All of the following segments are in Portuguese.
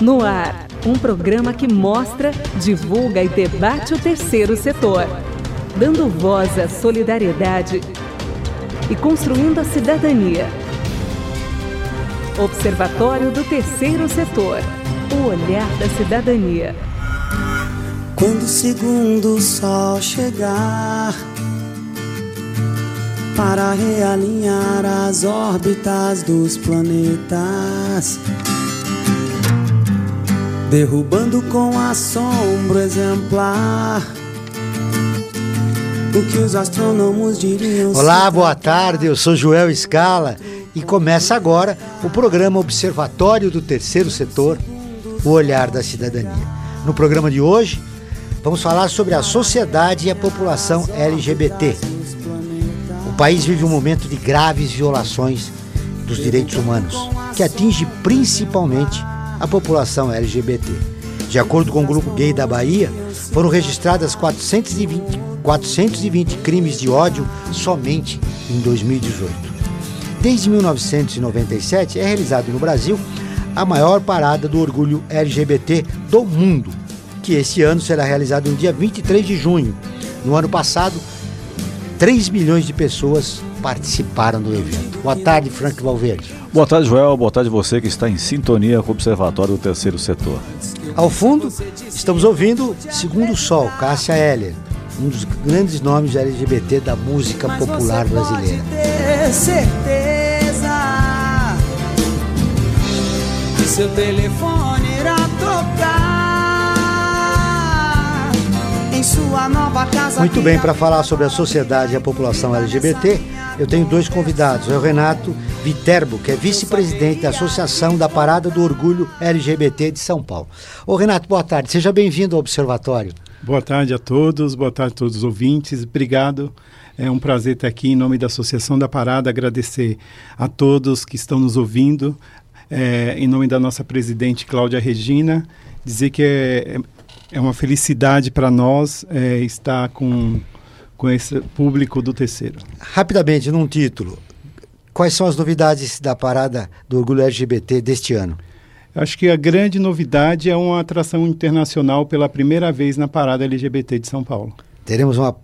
No ar, um programa que mostra, divulga e debate o terceiro setor, dando voz à solidariedade e construindo a cidadania. Observatório do Terceiro Setor. O olhar da cidadania. Quando o segundo sol chegar para realinhar as órbitas dos planetas, derrubando com assombro exemplar. O que os astrônomos diriam. Olá, boa tarde. Eu sou Joel Scala e começa agora o programa Observatório do Terceiro Setor, o olhar da cidadania. No programa de hoje, vamos falar sobre a sociedade e a população LGBT. O país vive um momento de graves violações dos direitos humanos, que atinge principalmente a população LGBT. De acordo com o Grupo Gay da Bahia, foram registradas 420, 420 crimes de ódio somente em 2018. Desde 1997 é realizado no Brasil a maior parada do orgulho LGBT do mundo, que esse ano será realizado no dia 23 de junho. No ano passado, 3 milhões de pessoas participaram do evento. Boa tarde, Frank Valverde. Boa tarde, Joel. Boa tarde você que está em sintonia com o Observatório do Terceiro Setor. Ao fundo, estamos ouvindo Segundo Sol, Cássia Heller, um dos grandes nomes LGBT da música popular brasileira. Certeza que seu telefone irá tocar Muito bem, para falar sobre a sociedade e a população LGBT, eu tenho dois convidados. É o Renato Viterbo, que é vice-presidente da Associação da Parada do Orgulho LGBT de São Paulo. Ô Renato, boa tarde. Seja bem-vindo ao Observatório. Boa tarde a todos, boa tarde a todos os ouvintes. Obrigado. É um prazer estar aqui em nome da Associação da Parada, agradecer a todos que estão nos ouvindo, é, em nome da nossa presidente Cláudia Regina, dizer que é, é uma felicidade para nós é, estar com, com esse público do terceiro. Rapidamente, num título, quais são as novidades da Parada do Orgulho LGBT deste ano? Acho que a grande novidade é uma atração internacional pela primeira vez na Parada LGBT de São Paulo. Teremos uma,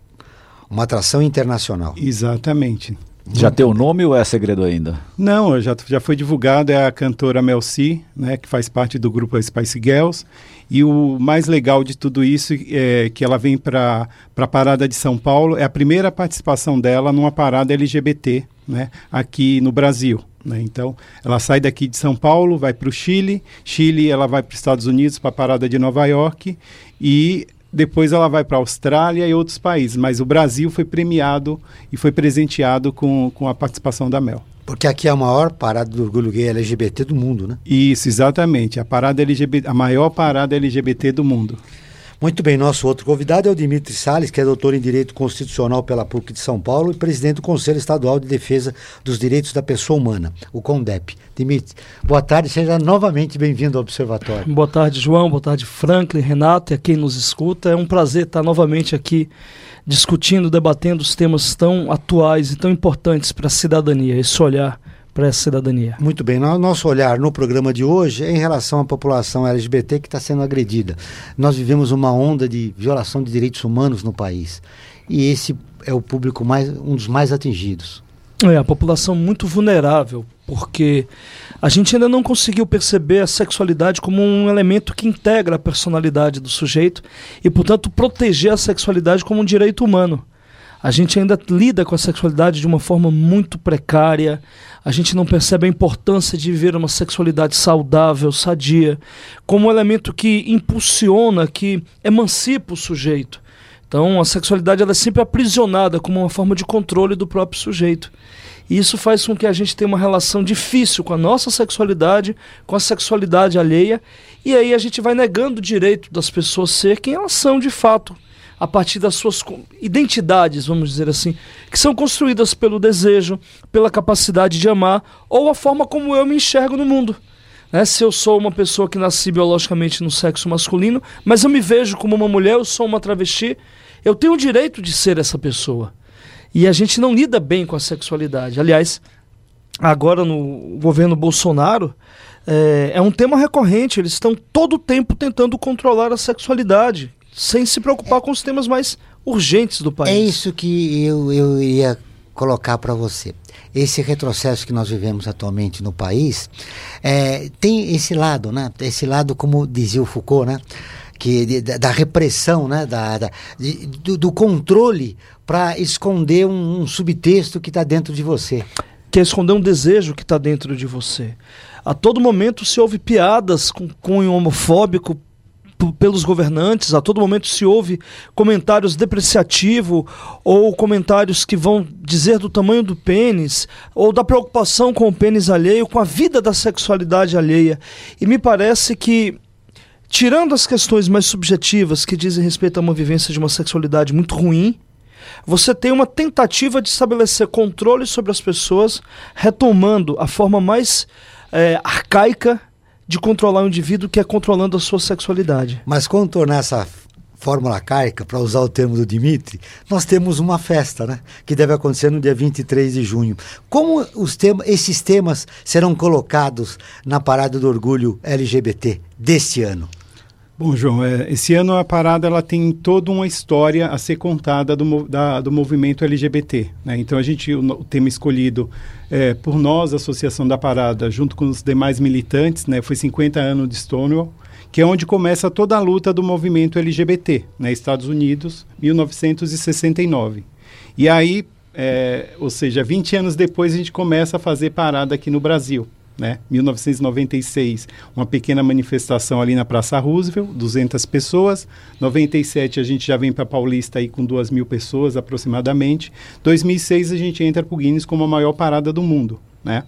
uma atração internacional. Exatamente. Já tem o nome ou é segredo ainda? Não, já, já foi divulgado, é a cantora Mel C, né, que faz parte do grupo Spice Girls. E o mais legal de tudo isso é que ela vem para a Parada de São Paulo, é a primeira participação dela numa parada LGBT né, aqui no Brasil. Né? Então, ela sai daqui de São Paulo, vai para o Chile, Chile ela vai para os Estados Unidos, para a parada de Nova York, e depois ela vai para a Austrália e outros países. Mas o Brasil foi premiado e foi presenteado com, com a participação da Mel. Porque aqui é a maior parada do orgulho gay LGBT do mundo, né? Isso, exatamente. A, parada LGBT, a maior parada LGBT do mundo. Muito bem, nosso outro convidado é o Dimitri Salles, que é doutor em Direito Constitucional pela PUC de São Paulo e presidente do Conselho Estadual de Defesa dos Direitos da Pessoa Humana, o CONDEP. Dimitri, boa tarde, seja novamente bem-vindo ao Observatório. Boa tarde, João, boa tarde, Franklin, Renato e a quem nos escuta. É um prazer estar novamente aqui discutindo, debatendo os temas tão atuais e tão importantes para a cidadania, esse olhar para essa cidadania. Muito bem, nosso olhar no programa de hoje é em relação à população LGBT que está sendo agredida. Nós vivemos uma onda de violação de direitos humanos no país e esse é o público mais um dos mais atingidos. É, a população muito vulnerável, porque a gente ainda não conseguiu perceber a sexualidade como um elemento que integra a personalidade do sujeito e, portanto, proteger a sexualidade como um direito humano. A gente ainda lida com a sexualidade de uma forma muito precária, a gente não percebe a importância de viver uma sexualidade saudável, sadia, como um elemento que impulsiona, que emancipa o sujeito. Então, a sexualidade ela é sempre aprisionada como uma forma de controle do próprio sujeito. E isso faz com que a gente tenha uma relação difícil com a nossa sexualidade, com a sexualidade alheia, e aí a gente vai negando o direito das pessoas ser quem elas são de fato a partir das suas identidades, vamos dizer assim, que são construídas pelo desejo, pela capacidade de amar ou a forma como eu me enxergo no mundo. Né? Se eu sou uma pessoa que nasci biologicamente no sexo masculino, mas eu me vejo como uma mulher, eu sou uma travesti, eu tenho o direito de ser essa pessoa. E a gente não lida bem com a sexualidade. Aliás, agora no governo Bolsonaro, é, é um tema recorrente. Eles estão todo o tempo tentando controlar a sexualidade, sem se preocupar com os temas mais urgentes do país. É isso que eu, eu ia colocar para você. Esse retrocesso que nós vivemos atualmente no país é, tem esse lado, né? Esse lado, como dizia o Foucault, né? Que, de, da repressão, né? Da, da de, do, do, controle para esconder um, um subtexto que está dentro de você. Que é esconder um desejo que está dentro de você. A todo momento se ouve piadas com cunho homofóbico pelos governantes, a todo momento se ouve comentários depreciativos ou comentários que vão dizer do tamanho do pênis ou da preocupação com o pênis alheio, com a vida da sexualidade alheia. E me parece que tirando as questões mais subjetivas que dizem respeito a uma vivência de uma sexualidade muito ruim, você tem uma tentativa de estabelecer controle sobre as pessoas, retomando a forma mais é, arcaica de controlar o indivíduo que é controlando a sua sexualidade. Mas contornar essa fórmula arcaica, para usar o termo do Dimitri, nós temos uma festa, né? Que deve acontecer no dia 23 de junho. Como os temas, esses temas serão colocados na Parada do Orgulho LGBT deste ano? Bom, João, é, esse ano a parada ela tem toda uma história a ser contada do, da, do movimento LGBT. Né? Então a gente o, o tema escolhido é, por nós, a Associação da Parada, junto com os demais militantes, né, foi 50 anos de Stonewall, que é onde começa toda a luta do movimento LGBT, né, Estados Unidos, 1969. E aí, é, ou seja, 20 anos depois a gente começa a fazer parada aqui no Brasil né? 1996, uma pequena manifestação ali na Praça Roosevelt, 200 pessoas. 97 a gente já vem para Paulista aí com 2 mil pessoas aproximadamente. 2006 a gente entra para o Guinness como a maior parada do mundo, né?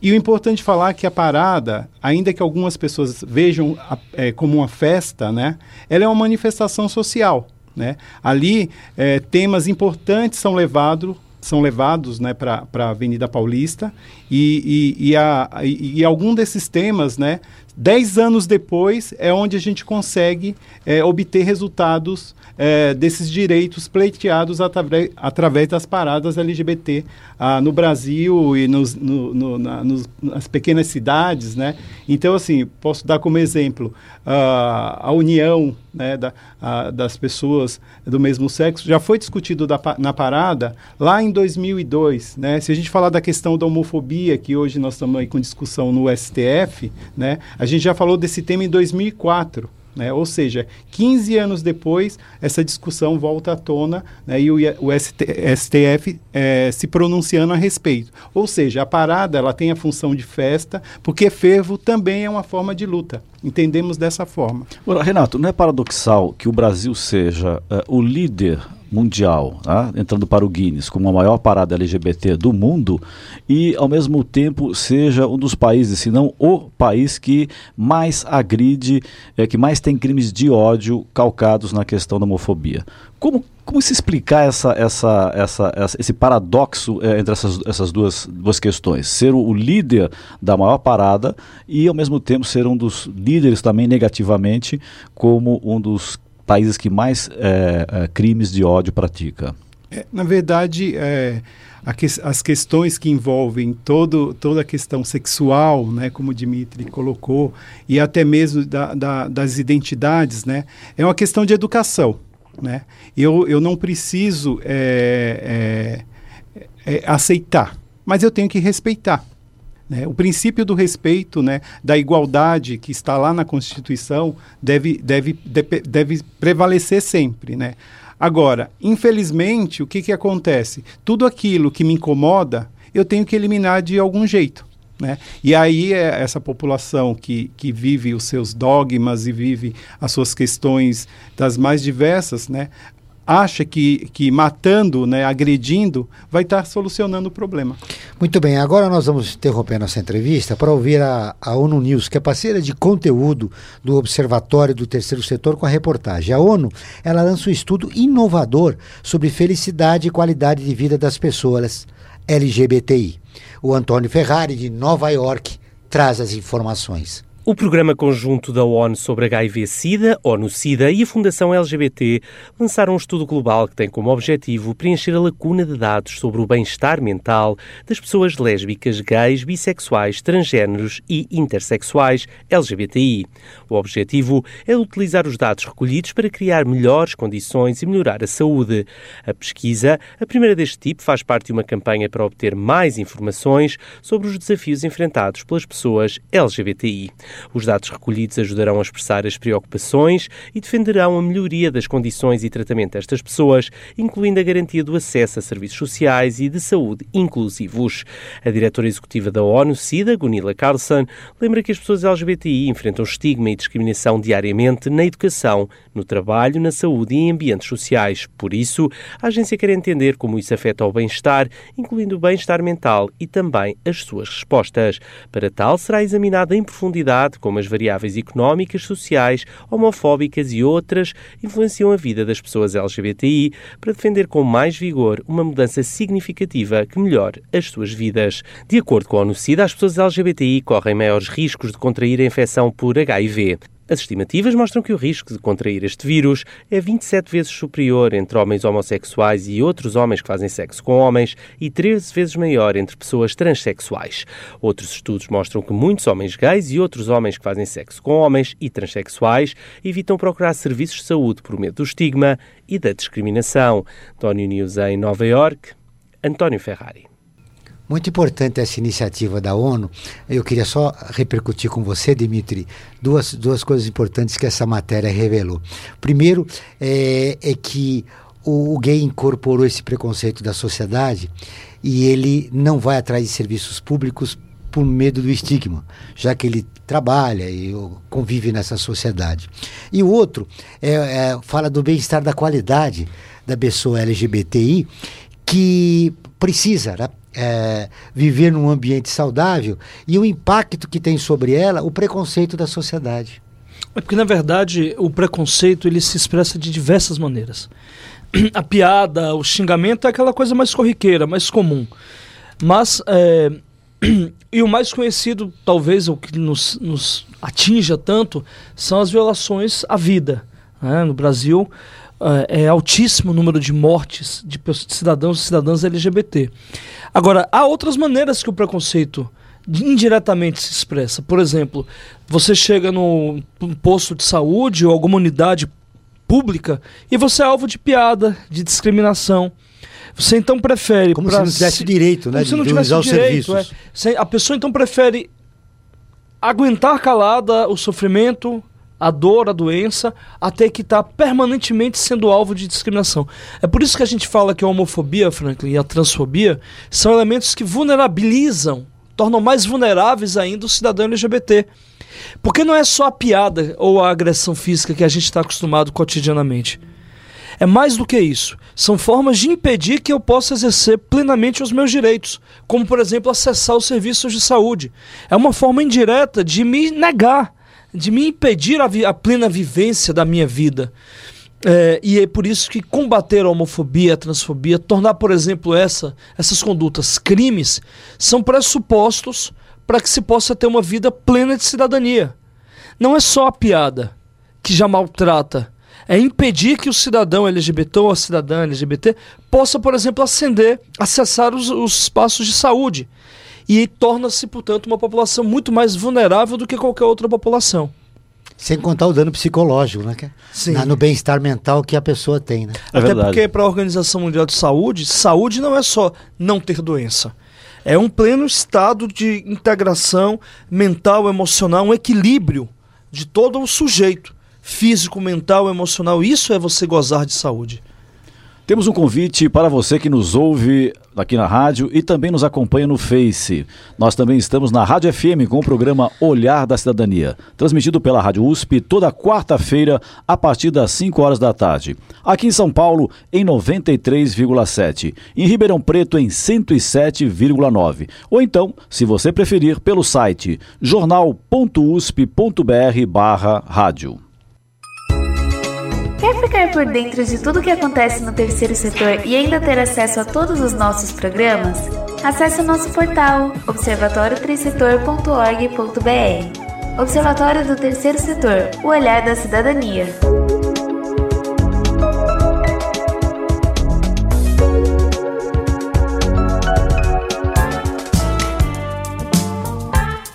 E o importante falar é que a parada, ainda que algumas pessoas vejam a, é, como uma festa, né? Ela é uma manifestação social, né? Ali, é, temas importantes são levados são levados né, para a Avenida Paulista e, e, e, a, e, algum desses temas, né, dez anos depois, é onde a gente consegue é, obter resultados é, desses direitos pleiteados através, através das paradas LGBT ah, no Brasil e nos, no, no, na, nos, nas pequenas cidades, né? Então, assim, posso dar como exemplo ah, a união né, da, a, das pessoas do mesmo sexo já foi discutido da, na parada lá em 2002, né? Se a gente falar da questão da homofobia, que hoje nós estamos aí com discussão no STF, né? A gente já falou desse tema em 2004. Né? Ou seja, 15 anos depois, essa discussão volta à tona né? e o, o ST, STF é, se pronunciando a respeito. Ou seja, a parada ela tem a função de festa, porque fervo também é uma forma de luta. Entendemos dessa forma. Renato, não é paradoxal que o Brasil seja uh, o líder mundial, tá? entrando para o Guinness como a maior parada LGBT do mundo e, ao mesmo tempo, seja um dos países, se não o país que mais agride, é, que mais tem crimes de ódio calcados na questão da homofobia. Como, como se explicar essa, essa, essa, essa esse paradoxo é, entre essas, essas duas, duas questões? Ser o, líder da maior parada e, ao mesmo tempo, ser um dos líderes também negativamente como um dos países que mais é, é, crimes de ódio pratica? É, na verdade, é, que, as questões que envolvem todo, toda a questão sexual, né, como o Dimitri colocou, e até mesmo da, da, das identidades, né, é uma questão de educação. Né? Eu, eu não preciso é, é, é, aceitar, mas eu tenho que respeitar. Né? O princípio do respeito, né, da igualdade que está lá na Constituição, deve, deve, deve, deve prevalecer sempre. Né? Agora, infelizmente, o que, que acontece? Tudo aquilo que me incomoda, eu tenho que eliminar de algum jeito. Né? E aí é essa população que, que vive os seus dogmas e vive as suas questões das mais diversas, né? Acha que, que matando, né, agredindo, vai estar solucionando o problema. Muito bem, agora nós vamos interromper nossa entrevista para ouvir a, a ONU News, que é parceira de conteúdo do Observatório do Terceiro Setor com a reportagem. A ONU, ela lança um estudo inovador sobre felicidade e qualidade de vida das pessoas LGBTI. O Antônio Ferrari, de Nova York, traz as informações. O Programa Conjunto da ONU sobre HIV-Sida, ONU-Sida e a Fundação LGBT lançaram um estudo global que tem como objetivo preencher a lacuna de dados sobre o bem-estar mental das pessoas lésbicas, gays, bissexuais, transgêneros e intersexuais LGBTI. O objetivo é utilizar os dados recolhidos para criar melhores condições e melhorar a saúde. A pesquisa, a primeira deste tipo, faz parte de uma campanha para obter mais informações sobre os desafios enfrentados pelas pessoas LGBTI. Os dados recolhidos ajudarão a expressar as preocupações e defenderão a melhoria das condições e tratamento destas pessoas, incluindo a garantia do acesso a serviços sociais e de saúde inclusivos. A diretora executiva da ONU, SIDA, Gunilla Carlson, lembra que as pessoas LGBTI enfrentam estigma e discriminação diariamente na educação, no trabalho, na saúde e em ambientes sociais. Por isso, a agência quer entender como isso afeta o bem-estar, incluindo o bem-estar mental e também as suas respostas. Para tal, será examinada em profundidade como as variáveis económicas, sociais, homofóbicas e outras influenciam a vida das pessoas LGBTI para defender com mais vigor uma mudança significativa que melhore as suas vidas. De acordo com a ONU-SIDA, as pessoas LGBTI correm maiores riscos de contrair a infecção por HIV. As estimativas mostram que o risco de contrair este vírus é 27 vezes superior entre homens homossexuais e outros homens que fazem sexo com homens e 13 vezes maior entre pessoas transexuais. Outros estudos mostram que muitos homens gays e outros homens que fazem sexo com homens e transexuais evitam procurar serviços de saúde por medo do estigma e da discriminação. Tony News em Nova York, António Ferrari. Muito importante essa iniciativa da ONU. Eu queria só repercutir com você, Dimitri, duas, duas coisas importantes que essa matéria revelou. Primeiro, é, é que o, o gay incorporou esse preconceito da sociedade e ele não vai atrás de serviços públicos por medo do estigma, já que ele trabalha e convive nessa sociedade. E o outro é, é, fala do bem-estar da qualidade da pessoa LGBTI que precisa, né? É, viver num ambiente saudável e o impacto que tem sobre ela o preconceito da sociedade. É porque, na verdade, o preconceito ele se expressa de diversas maneiras. A piada, o xingamento é aquela coisa mais corriqueira, mais comum. Mas, é, e o mais conhecido, talvez, o que nos, nos atinja tanto, são as violações à vida. Né? No Brasil, é, é altíssimo o número de mortes de cidadãos e cidadãs LGBT. Agora, há outras maneiras que o preconceito indiretamente se expressa. Por exemplo, você chega no posto de saúde ou alguma unidade pública e você é alvo de piada, de discriminação. Você então prefere. Como se não tivesse direito, né? se não tivesse de direito. É. A pessoa então prefere aguentar calada o sofrimento, a dor, a doença, até que está permanentemente sendo alvo de discriminação. É por isso que a gente fala que a homofobia, Franklin, e a transfobia são elementos que vulnerabilizam, tornam mais vulneráveis ainda o cidadão LGBT. Porque não é só a piada ou a agressão física que a gente está acostumado cotidianamente. É mais do que isso. São formas de impedir que eu possa exercer plenamente os meus direitos, como, por exemplo, acessar os serviços de saúde. É uma forma indireta de me negar de me impedir a, a plena vivência da minha vida. É, e é por isso que combater a homofobia, a transfobia, tornar, por exemplo, essa, essas condutas crimes, são pressupostos para que se possa ter uma vida plena de cidadania. Não é só a piada que já maltrata, é impedir que o cidadão LGBT ou a cidadã LGBT possa, por exemplo, ascender, acessar os, os espaços de saúde e torna-se, portanto, uma população muito mais vulnerável do que qualquer outra população. Sem contar o dano psicológico, né? Sim. Na, no bem-estar mental que a pessoa tem, né? É Até verdade. porque para a Organização Mundial de Saúde, saúde não é só não ter doença. É um pleno estado de integração mental, emocional, um equilíbrio de todo o sujeito, físico, mental, emocional. Isso é você gozar de saúde. Temos um convite para você que nos ouve aqui na rádio e também nos acompanha no Face. Nós também estamos na Rádio FM com o programa Olhar da Cidadania, transmitido pela Rádio USP toda quarta-feira a partir das 5 horas da tarde. Aqui em São Paulo em 93,7, em Ribeirão Preto em 107,9. Ou então, se você preferir, pelo site jornal.usp.br/rádio. Ficar por dentro de tudo o que acontece no terceiro setor e ainda ter acesso a todos os nossos programas? Acesse o nosso portal observatório Observatório do Terceiro Setor O Olhar da Cidadania.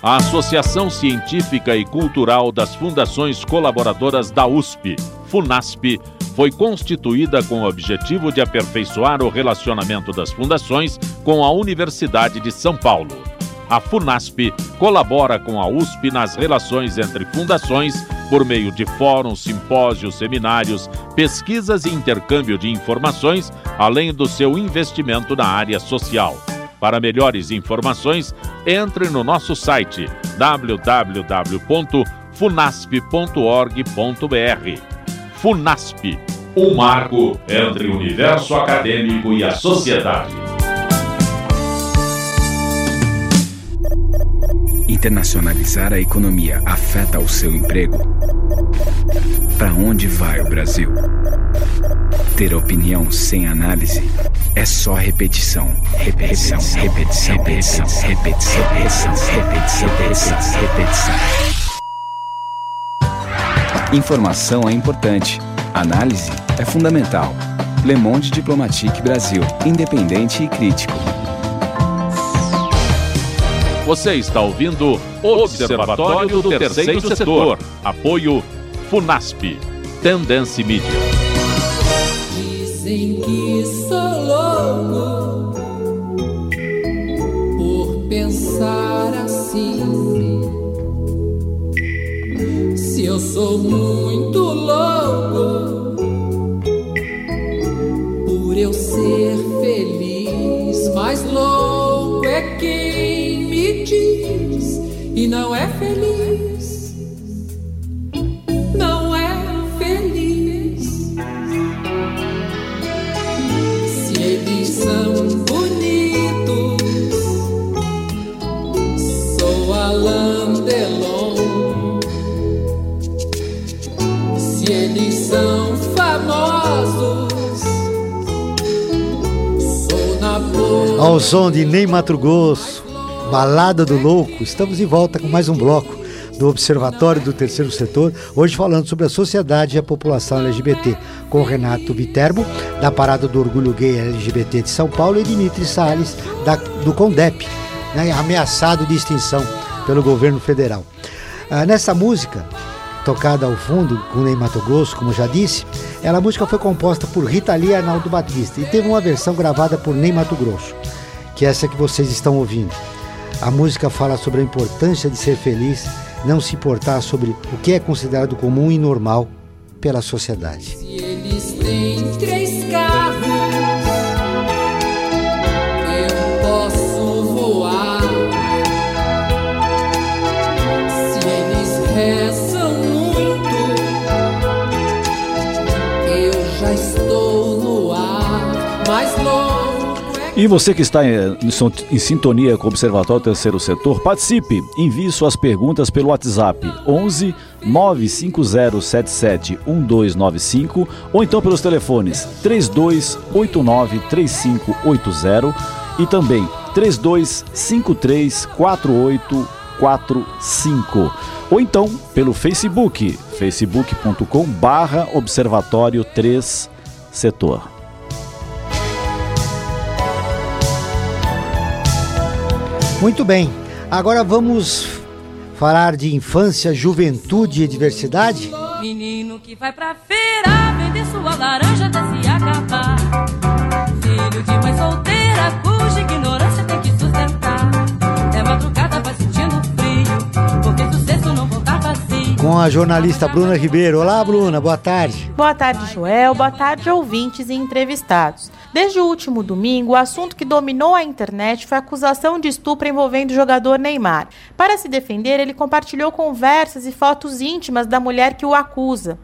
a Associação Científica e Cultural das Fundações Colaboradoras da USP, FUNASP, foi constituída com o objetivo de aperfeiçoar o relacionamento das fundações com a Universidade de São Paulo. A FUNASP colabora com a USP nas relações entre fundações por meio de fóruns, simpósios, seminários, pesquisas e intercâmbio de informações, além do seu investimento na área social. Para melhores informações, entre no nosso site www.funasp.org.br. Funasp, um marco entre o universo acadêmico e a sociedade. Internacionalizar a economia afeta o seu emprego? Para onde vai o Brasil? Ter opinião sem análise é só repetição. Repetição, repetição, repetição, repetição, repetição, repetição, repetição, repetição. Informação é importante. Análise é fundamental. Le Monde Diplomatique Brasil, independente e crítico. Você está ouvindo Observatório do Terceiro Setor. Apoio FUNASP. Tendência Mídia. Dizem que sou louco por pensar assim. Eu sou muito louco por eu ser feliz, mas louco é quem me diz e não é feliz. Ao som de Ney Mato Grosso, Balada do Louco, estamos de volta com mais um bloco do Observatório do Terceiro Setor, hoje falando sobre a sociedade e a população LGBT, com Renato Viterbo, da Parada do Orgulho Gay LGBT de São Paulo, e Dimitri Salles, da, do CONDEP, né, ameaçado de extinção pelo governo federal. Ah, nessa música, tocada ao fundo com Ney Mato Grosso, como já disse, ela, a música foi composta por Rita Lee e Arnaldo Batista e teve uma versão gravada por Ney Mato Grosso, que é essa que vocês estão ouvindo. A música fala sobre a importância de ser feliz, não se importar sobre o que é considerado comum e normal pela sociedade. Se eles têm três carros, E você que está em, em sintonia com o Observatório Terceiro Setor, participe. Envie suas perguntas pelo WhatsApp 11 95077 1295 ou então pelos telefones 3289 3580 e também 3253 4845 ou então pelo Facebook facebook.com barra Observatório 3 Setor. Muito bem, agora vamos falar de infância, juventude e diversidade? Menino que vai pra feira vender sua laranja até se acabar. Filho de mãe solteira cuja ignorância tem que sustentar. É madrugada, vai sentindo frio, porque sucesso não voltar vazio. Com a jornalista Bruna Ribeiro. Olá, Bruna, boa tarde. Boa tarde, Joel. Boa tarde, ouvintes e entrevistados. Desde o último domingo, o assunto que dominou a internet foi a acusação de estupro envolvendo o jogador Neymar. Para se defender, ele compartilhou conversas e fotos íntimas da mulher que o acusa.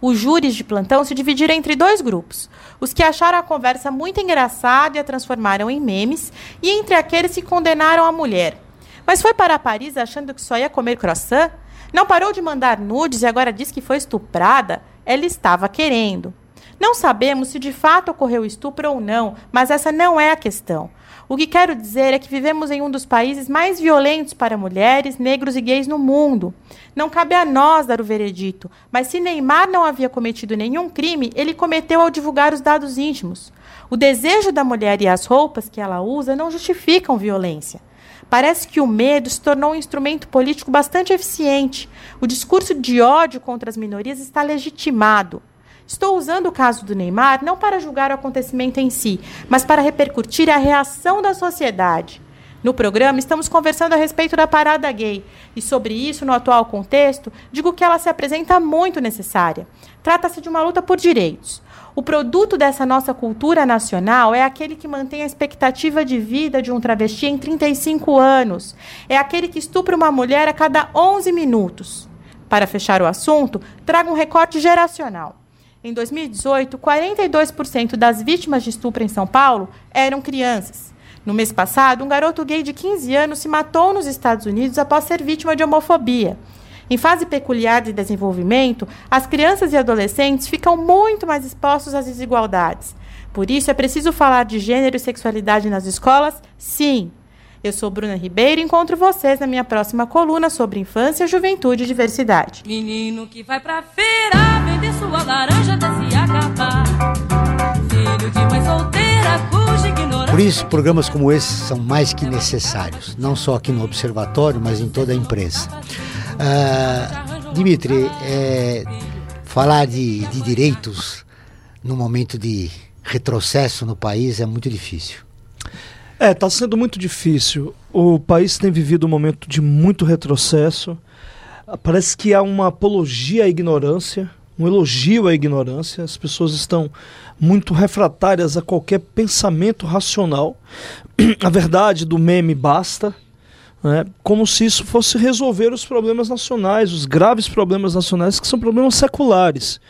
Os júris de plantão se dividiram entre dois grupos: os que acharam a conversa muito engraçada e a transformaram em memes, e entre aqueles que condenaram a mulher. Mas foi para Paris achando que só ia comer croissant? Não parou de mandar nudes e agora diz que foi estuprada? Ela estava querendo. Não sabemos se de fato ocorreu estupro ou não, mas essa não é a questão. O que quero dizer é que vivemos em um dos países mais violentos para mulheres, negros e gays no mundo. Não cabe a nós dar o veredito, mas se Neymar não havia cometido nenhum crime, ele cometeu ao divulgar os dados íntimos. O desejo da mulher e as roupas que ela usa não justificam violência. Parece que o medo se tornou um instrumento político bastante eficiente. O discurso de ódio contra as minorias está legitimado. Estou usando o caso do Neymar não para julgar o acontecimento em si, mas para repercutir a reação da sociedade. No programa, estamos conversando a respeito da parada gay. E sobre isso, no atual contexto, digo que ela se apresenta muito necessária. Trata-se de uma luta por direitos. O produto dessa nossa cultura nacional é aquele que mantém a expectativa de vida de um travesti em 35 anos. É aquele que estupra uma mulher a cada 11 minutos. Para fechar o assunto, trago um recorte geracional. Em 2018, 42% das vítimas de estupro em São Paulo eram crianças. No mês passado, um garoto gay de 15 anos se matou nos Estados Unidos após ser vítima de homofobia. Em fase peculiar de desenvolvimento, as crianças e adolescentes ficam muito mais expostos às desigualdades. Por isso, é preciso falar de gênero e sexualidade nas escolas? Sim. Eu sou Bruna Ribeiro e encontro vocês na minha próxima coluna sobre infância, juventude e diversidade. Menino que vai pra feira vender sua laranja até se acabar. Filho de mãe solteira cuja ignorância. Por isso, programas como esse são mais que necessários, não só aqui no Observatório, mas em toda a imprensa. Ah, Dimitri, é, falar de, de direitos no momento de retrocesso no país é muito difícil. É, está sendo muito difícil. O país tem vivido um momento de muito retrocesso. Parece que há uma apologia à ignorância, um elogio à ignorância. As pessoas estão muito refratárias a qualquer pensamento racional. A verdade do meme basta. Né? Como se isso fosse resolver os problemas nacionais, os graves problemas nacionais, que são problemas seculares.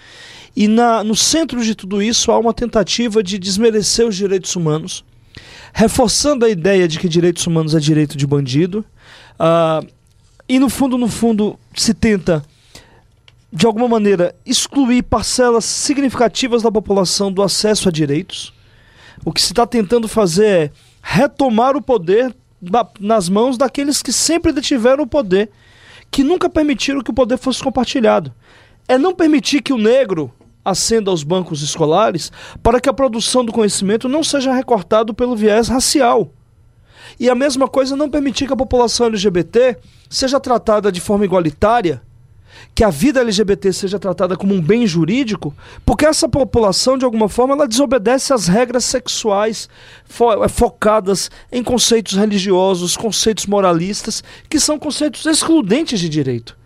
E na, no centro de tudo isso há uma tentativa de desmerecer os direitos humanos reforçando a ideia de que direitos humanos é direito de bandido. Uh, e no fundo, no fundo, se tenta, de alguma maneira, excluir parcelas significativas da população do acesso a direitos. O que se está tentando fazer é retomar o poder nas mãos daqueles que sempre detiveram o poder, que nunca permitiram que o poder fosse compartilhado. É não permitir que o negro acenda aos bancos escolares para que a produção do conhecimento não seja recortado pelo viés racial. E a mesma coisa não permitir que a população LGBT seja tratada de forma igualitária, que a vida LGBT seja tratada como um bem jurídico, porque essa população, de alguma forma, ela desobedece às regras sexuais fo eh, focadas em conceitos religiosos, conceitos moralistas, que são conceitos excludentes de direito.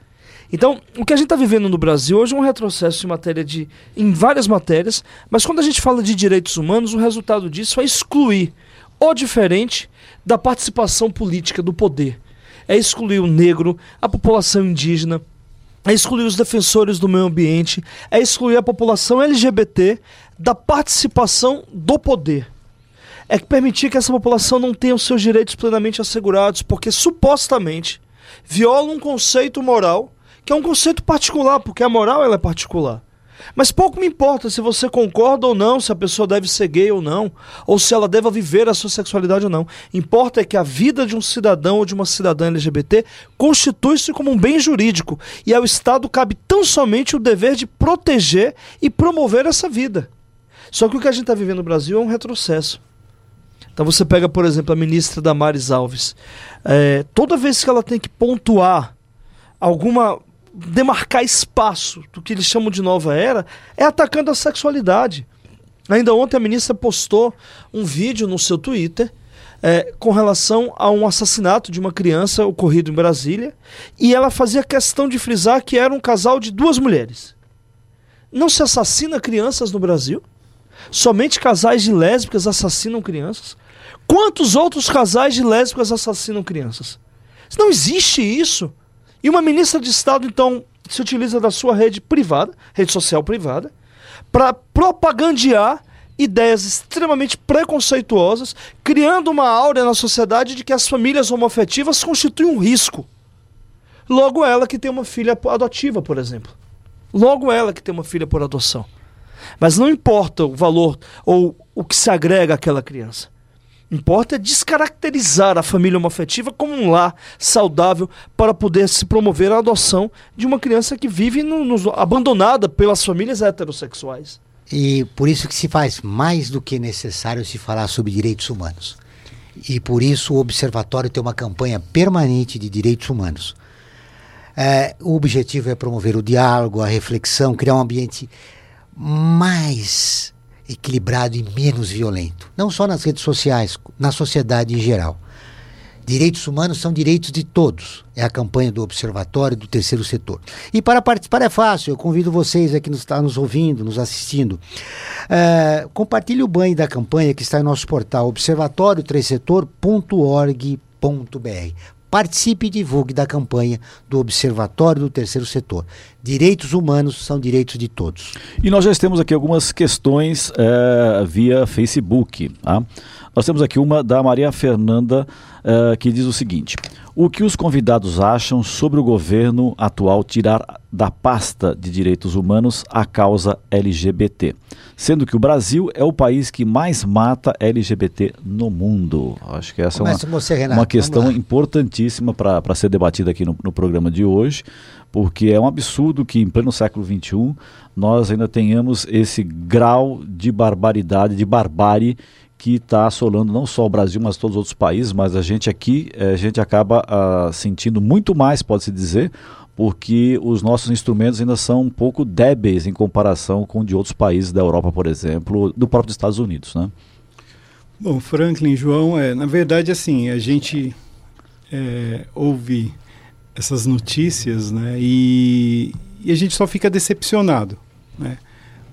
Então, o que a gente está vivendo no Brasil hoje é um retrocesso em matéria de. em várias matérias, mas quando a gente fala de direitos humanos, o resultado disso é excluir o diferente da participação política do poder. É excluir o negro, a população indígena, é excluir os defensores do meio ambiente, é excluir a população LGBT da participação do poder. É permitir que essa população não tenha os seus direitos plenamente assegurados, porque supostamente viola um conceito moral que é um conceito particular, porque a moral ela é particular. Mas pouco me importa se você concorda ou não, se a pessoa deve ser gay ou não, ou se ela deve viver a sua sexualidade ou não. Importa é que a vida de um cidadão ou de uma cidadã LGBT constitui-se como um bem jurídico e ao Estado cabe tão somente o dever de proteger e promover essa vida. Só que o que a gente está vivendo no Brasil é um retrocesso. Então você pega, por exemplo, a ministra Damares Alves. É, toda vez que ela tem que pontuar alguma demarcar espaço do que eles chamam de nova era é atacando a sexualidade. Ainda ontem a ministra postou um vídeo no seu Twitter é, com relação a um assassinato de uma criança ocorrido em Brasília e ela fazia questão de frisar que era um casal de duas mulheres. Não se assassina crianças no Brasil? Somente casais de lésbicas assassinam crianças? Quantos outros casais de lésbicas assassinam crianças? Não existe isso. E uma ministra de Estado, então, se utiliza da sua rede privada, rede social privada, para propagandear ideias extremamente preconceituosas, criando uma áurea na sociedade de que as famílias homoafetivas constituem um risco. Logo ela que tem uma filha adotiva, por exemplo. Logo ela que tem uma filha por adoção. Mas não importa o valor ou o que se agrega àquela criança. Importa é descaracterizar a família homoafetiva como um lar saudável para poder se promover a adoção de uma criança que vive no, no, abandonada pelas famílias heterossexuais. E por isso que se faz mais do que necessário se falar sobre direitos humanos. E por isso o Observatório tem uma campanha permanente de direitos humanos. É, o objetivo é promover o diálogo, a reflexão, criar um ambiente mais equilibrado e menos violento. Não só nas redes sociais, na sociedade em geral. Direitos humanos são direitos de todos. É a campanha do Observatório do Terceiro Setor. E para participar é fácil. Eu convido vocês aqui que está nos ouvindo, nos assistindo. É, compartilhe o banho da campanha que está em nosso portal observatório3setor.org.br. Participe e divulgue da campanha do Observatório do Terceiro Setor. Direitos humanos são direitos de todos. E nós já temos aqui algumas questões é, via Facebook. Tá? Nós temos aqui uma da Maria Fernanda uh, que diz o seguinte: O que os convidados acham sobre o governo atual tirar da pasta de direitos humanos a causa LGBT? Sendo que o Brasil é o país que mais mata LGBT no mundo. Acho que essa Começa é uma, você, uma questão importantíssima para ser debatida aqui no, no programa de hoje porque é um absurdo que em pleno século XXI nós ainda tenhamos esse grau de barbaridade, de barbárie que está assolando não só o Brasil, mas todos os outros países, mas a gente aqui, eh, a gente acaba uh, sentindo muito mais, pode-se dizer, porque os nossos instrumentos ainda são um pouco débeis em comparação com de outros países da Europa, por exemplo, do próprio Estados Unidos, né? Bom, Franklin, João, é, na verdade, assim, a gente é, ouve essas notícias, né, e, e a gente só fica decepcionado, né,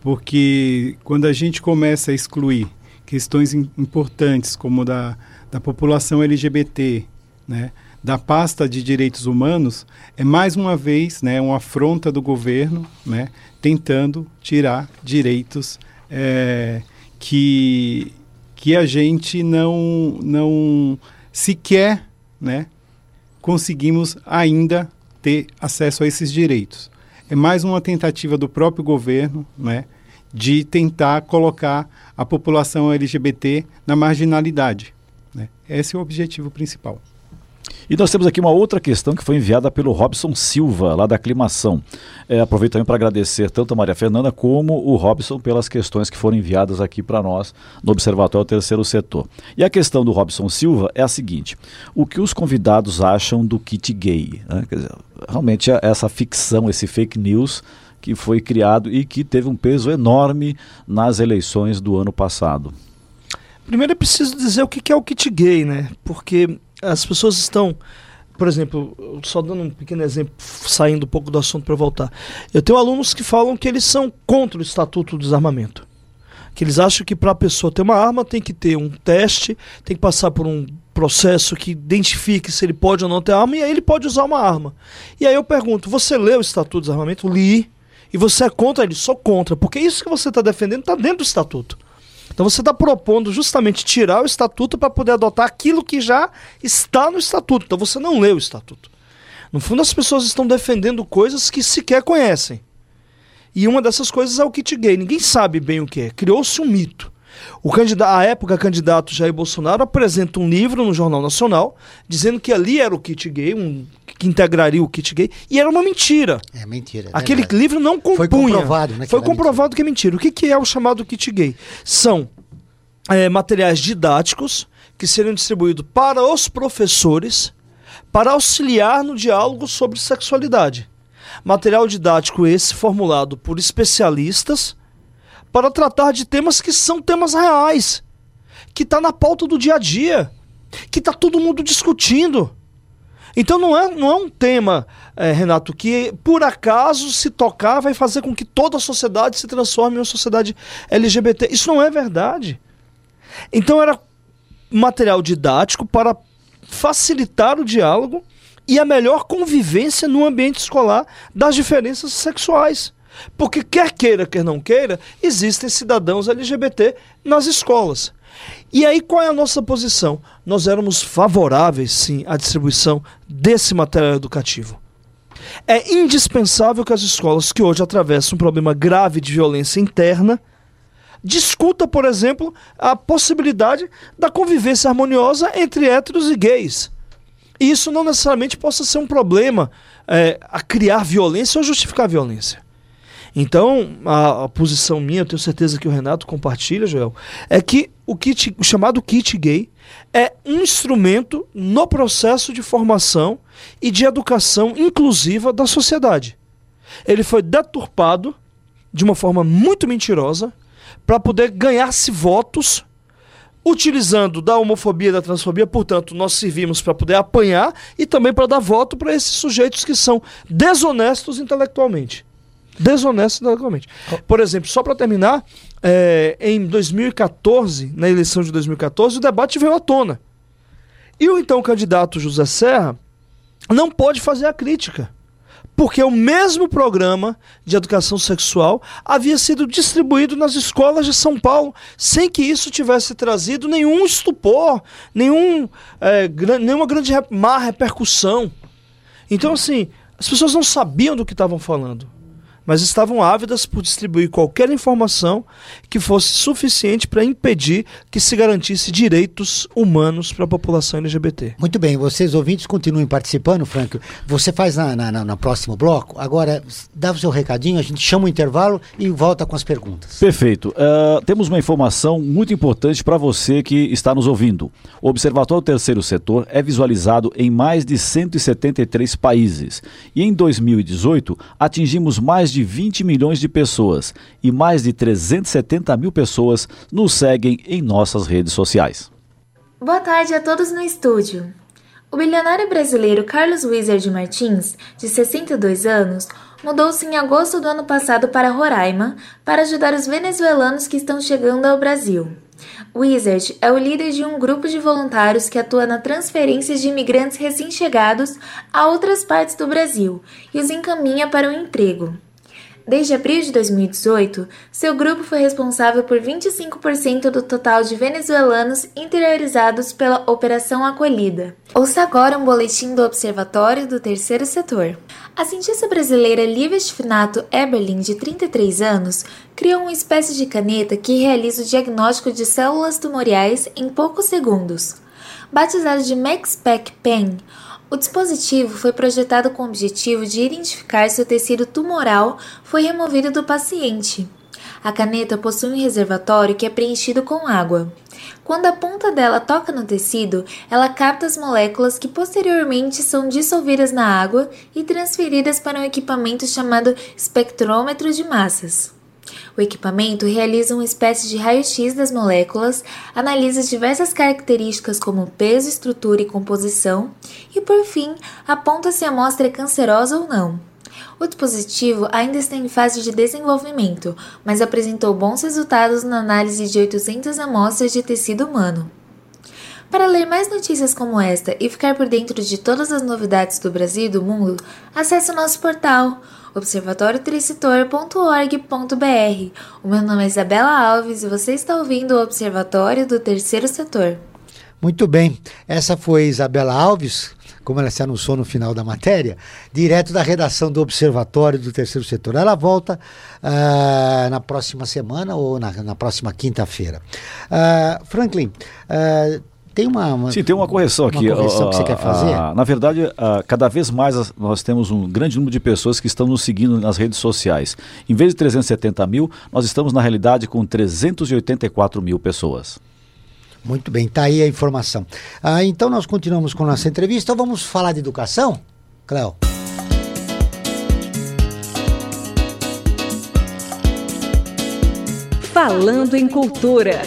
porque quando a gente começa a excluir questões importantes como da, da população LGBT, né, da pasta de direitos humanos, é mais uma vez né, uma afronta do governo né, tentando tirar direitos é, que, que a gente não, não sequer né, conseguimos ainda ter acesso a esses direitos. É mais uma tentativa do próprio governo né, de tentar colocar a população LGBT na marginalidade. Né? Esse é o objetivo principal. E nós temos aqui uma outra questão que foi enviada pelo Robson Silva, lá da Aclimação. É, aproveito também para agradecer tanto a Maria Fernanda como o Robson pelas questões que foram enviadas aqui para nós no Observatório Terceiro Setor. E a questão do Robson Silva é a seguinte: o que os convidados acham do kit gay? Né? Dizer, realmente essa ficção, esse fake news que foi criado e que teve um peso enorme nas eleições do ano passado. Primeiro é preciso dizer o que é o kit gay, né? Porque as pessoas estão, por exemplo, só dando um pequeno exemplo, saindo um pouco do assunto para voltar. Eu tenho alunos que falam que eles são contra o Estatuto do Desarmamento. Que eles acham que para a pessoa ter uma arma tem que ter um teste, tem que passar por um processo que identifique se ele pode ou não ter arma, e aí ele pode usar uma arma. E aí eu pergunto: você leu o Estatuto do Desarmamento? Li e você é contra ele, sou contra, porque isso que você está defendendo está dentro do estatuto. Então você está propondo justamente tirar o estatuto para poder adotar aquilo que já está no estatuto. Então você não lê o estatuto. No fundo, as pessoas estão defendendo coisas que sequer conhecem. E uma dessas coisas é o kit gay. Ninguém sabe bem o que é. Criou-se um mito. O candidato, a época, candidato Jair Bolsonaro apresenta um livro no Jornal Nacional dizendo que ali era o kit gay, um, que integraria o kit gay, e era uma mentira. É mentira. É Aquele verdade. livro não compunha. Foi comprovado, né? Foi comprovado mentira. que é mentira. O que, que é o chamado kit gay? São é, materiais didáticos que seriam distribuídos para os professores para auxiliar no diálogo sobre sexualidade. Material didático esse formulado por especialistas para tratar de temas que são temas reais, que está na pauta do dia a dia, que está todo mundo discutindo. Então não é, não é um tema, é, Renato, que por acaso se tocar vai fazer com que toda a sociedade se transforme em uma sociedade LGBT. Isso não é verdade. Então era material didático para facilitar o diálogo e a melhor convivência no ambiente escolar das diferenças sexuais. Porque quer queira, quer não queira, existem cidadãos LGBT nas escolas. E aí qual é a nossa posição? Nós éramos favoráveis, sim, à distribuição desse material educativo. É indispensável que as escolas que hoje atravessam um problema grave de violência interna discuta, por exemplo, a possibilidade da convivência harmoniosa entre héteros e gays. E isso não necessariamente possa ser um problema é, a criar violência ou justificar violência. Então, a, a, posição minha, eu tenho certeza que o Renato compartilha, Joel, é que o, kit, o chamado kit gay é um instrumento no processo de formação e de educação inclusiva da sociedade. Ele foi deturpado de uma forma muito mentirosa para poder ganhar-se votos utilizando da homofobia e da transfobia, portanto, nós servimos para poder apanhar e também para dar voto para esses sujeitos que são desonestos intelectualmente. Desonestos intelectualmente. Por exemplo, só para terminar, é, em 2014, na eleição de 2014, o debate veio à tona. E o então candidato José Serra não pode fazer a crítica porque o mesmo programa de educação sexual havia sido distribuído nas escolas de São Paulo, sem que isso tivesse trazido nenhum estupor, nenhum, é, nenhuma grande má repercussão. Então, assim, as pessoas não sabiam do que estavam falando mas estavam ávidas por distribuir qualquer informação que fosse suficiente para impedir que se garantisse direitos humanos para a população LGBT. Muito bem, vocês ouvintes continuem participando, Frank. Você faz na, na, na, no próximo bloco. Agora, dá o seu recadinho, a gente chama o intervalo e volta com as perguntas. Perfeito. Uh, temos uma informação muito importante para você que está nos ouvindo. O Observatório Terceiro Setor é visualizado em mais de 173 países e em 2018 atingimos mais de de 20 milhões de pessoas e mais de 370 mil pessoas nos seguem em nossas redes sociais. Boa tarde a todos no estúdio. O bilionário brasileiro Carlos Wizard Martins, de 62 anos, mudou-se em agosto do ano passado para Roraima para ajudar os venezuelanos que estão chegando ao Brasil. Wizard é o líder de um grupo de voluntários que atua na transferência de imigrantes recém-chegados a outras partes do Brasil e os encaminha para o emprego. Desde abril de 2018, seu grupo foi responsável por 25% do total de venezuelanos interiorizados pela Operação Acolhida. Ouça agora um boletim do Observatório do Terceiro Setor. A cientista brasileira Lívia Stifinato Eberlin, de 33 anos, criou uma espécie de caneta que realiza o diagnóstico de células tumoriais em poucos segundos. Batizado de MaxPac Pen, o dispositivo foi projetado com o objetivo de identificar se o tecido tumoral foi removido do paciente. A caneta possui um reservatório que é preenchido com água. Quando a ponta dela toca no tecido, ela capta as moléculas que posteriormente são dissolvidas na água e transferidas para um equipamento chamado espectrômetro de massas. O equipamento realiza uma espécie de raio-x das moléculas, analisa diversas características como peso, estrutura e composição e, por fim, aponta se a amostra é cancerosa ou não. O dispositivo ainda está em fase de desenvolvimento, mas apresentou bons resultados na análise de 800 amostras de tecido humano. Para ler mais notícias como esta e ficar por dentro de todas as novidades do Brasil e do mundo, acesse o nosso portal observatóriotricitor.org.br. O meu nome é Isabela Alves e você está ouvindo o Observatório do Terceiro Setor. Muito bem, essa foi Isabela Alves, como ela se anunciou no final da matéria, direto da redação do Observatório do Terceiro Setor. Ela volta uh, na próxima semana ou na, na próxima quinta-feira. Uh, Franklin, uh, tem uma, uma, Sim, tem uma correção aqui. Uma correção que você quer fazer? na verdade, cada vez mais nós temos um grande número de pessoas que estão nos seguindo nas redes sociais. Em vez de 370 mil, nós estamos na realidade com 384 mil pessoas. Muito bem, tá aí a informação. Ah, então nós continuamos com nossa entrevista. Vamos falar de educação, Cléo? Falando em cultura.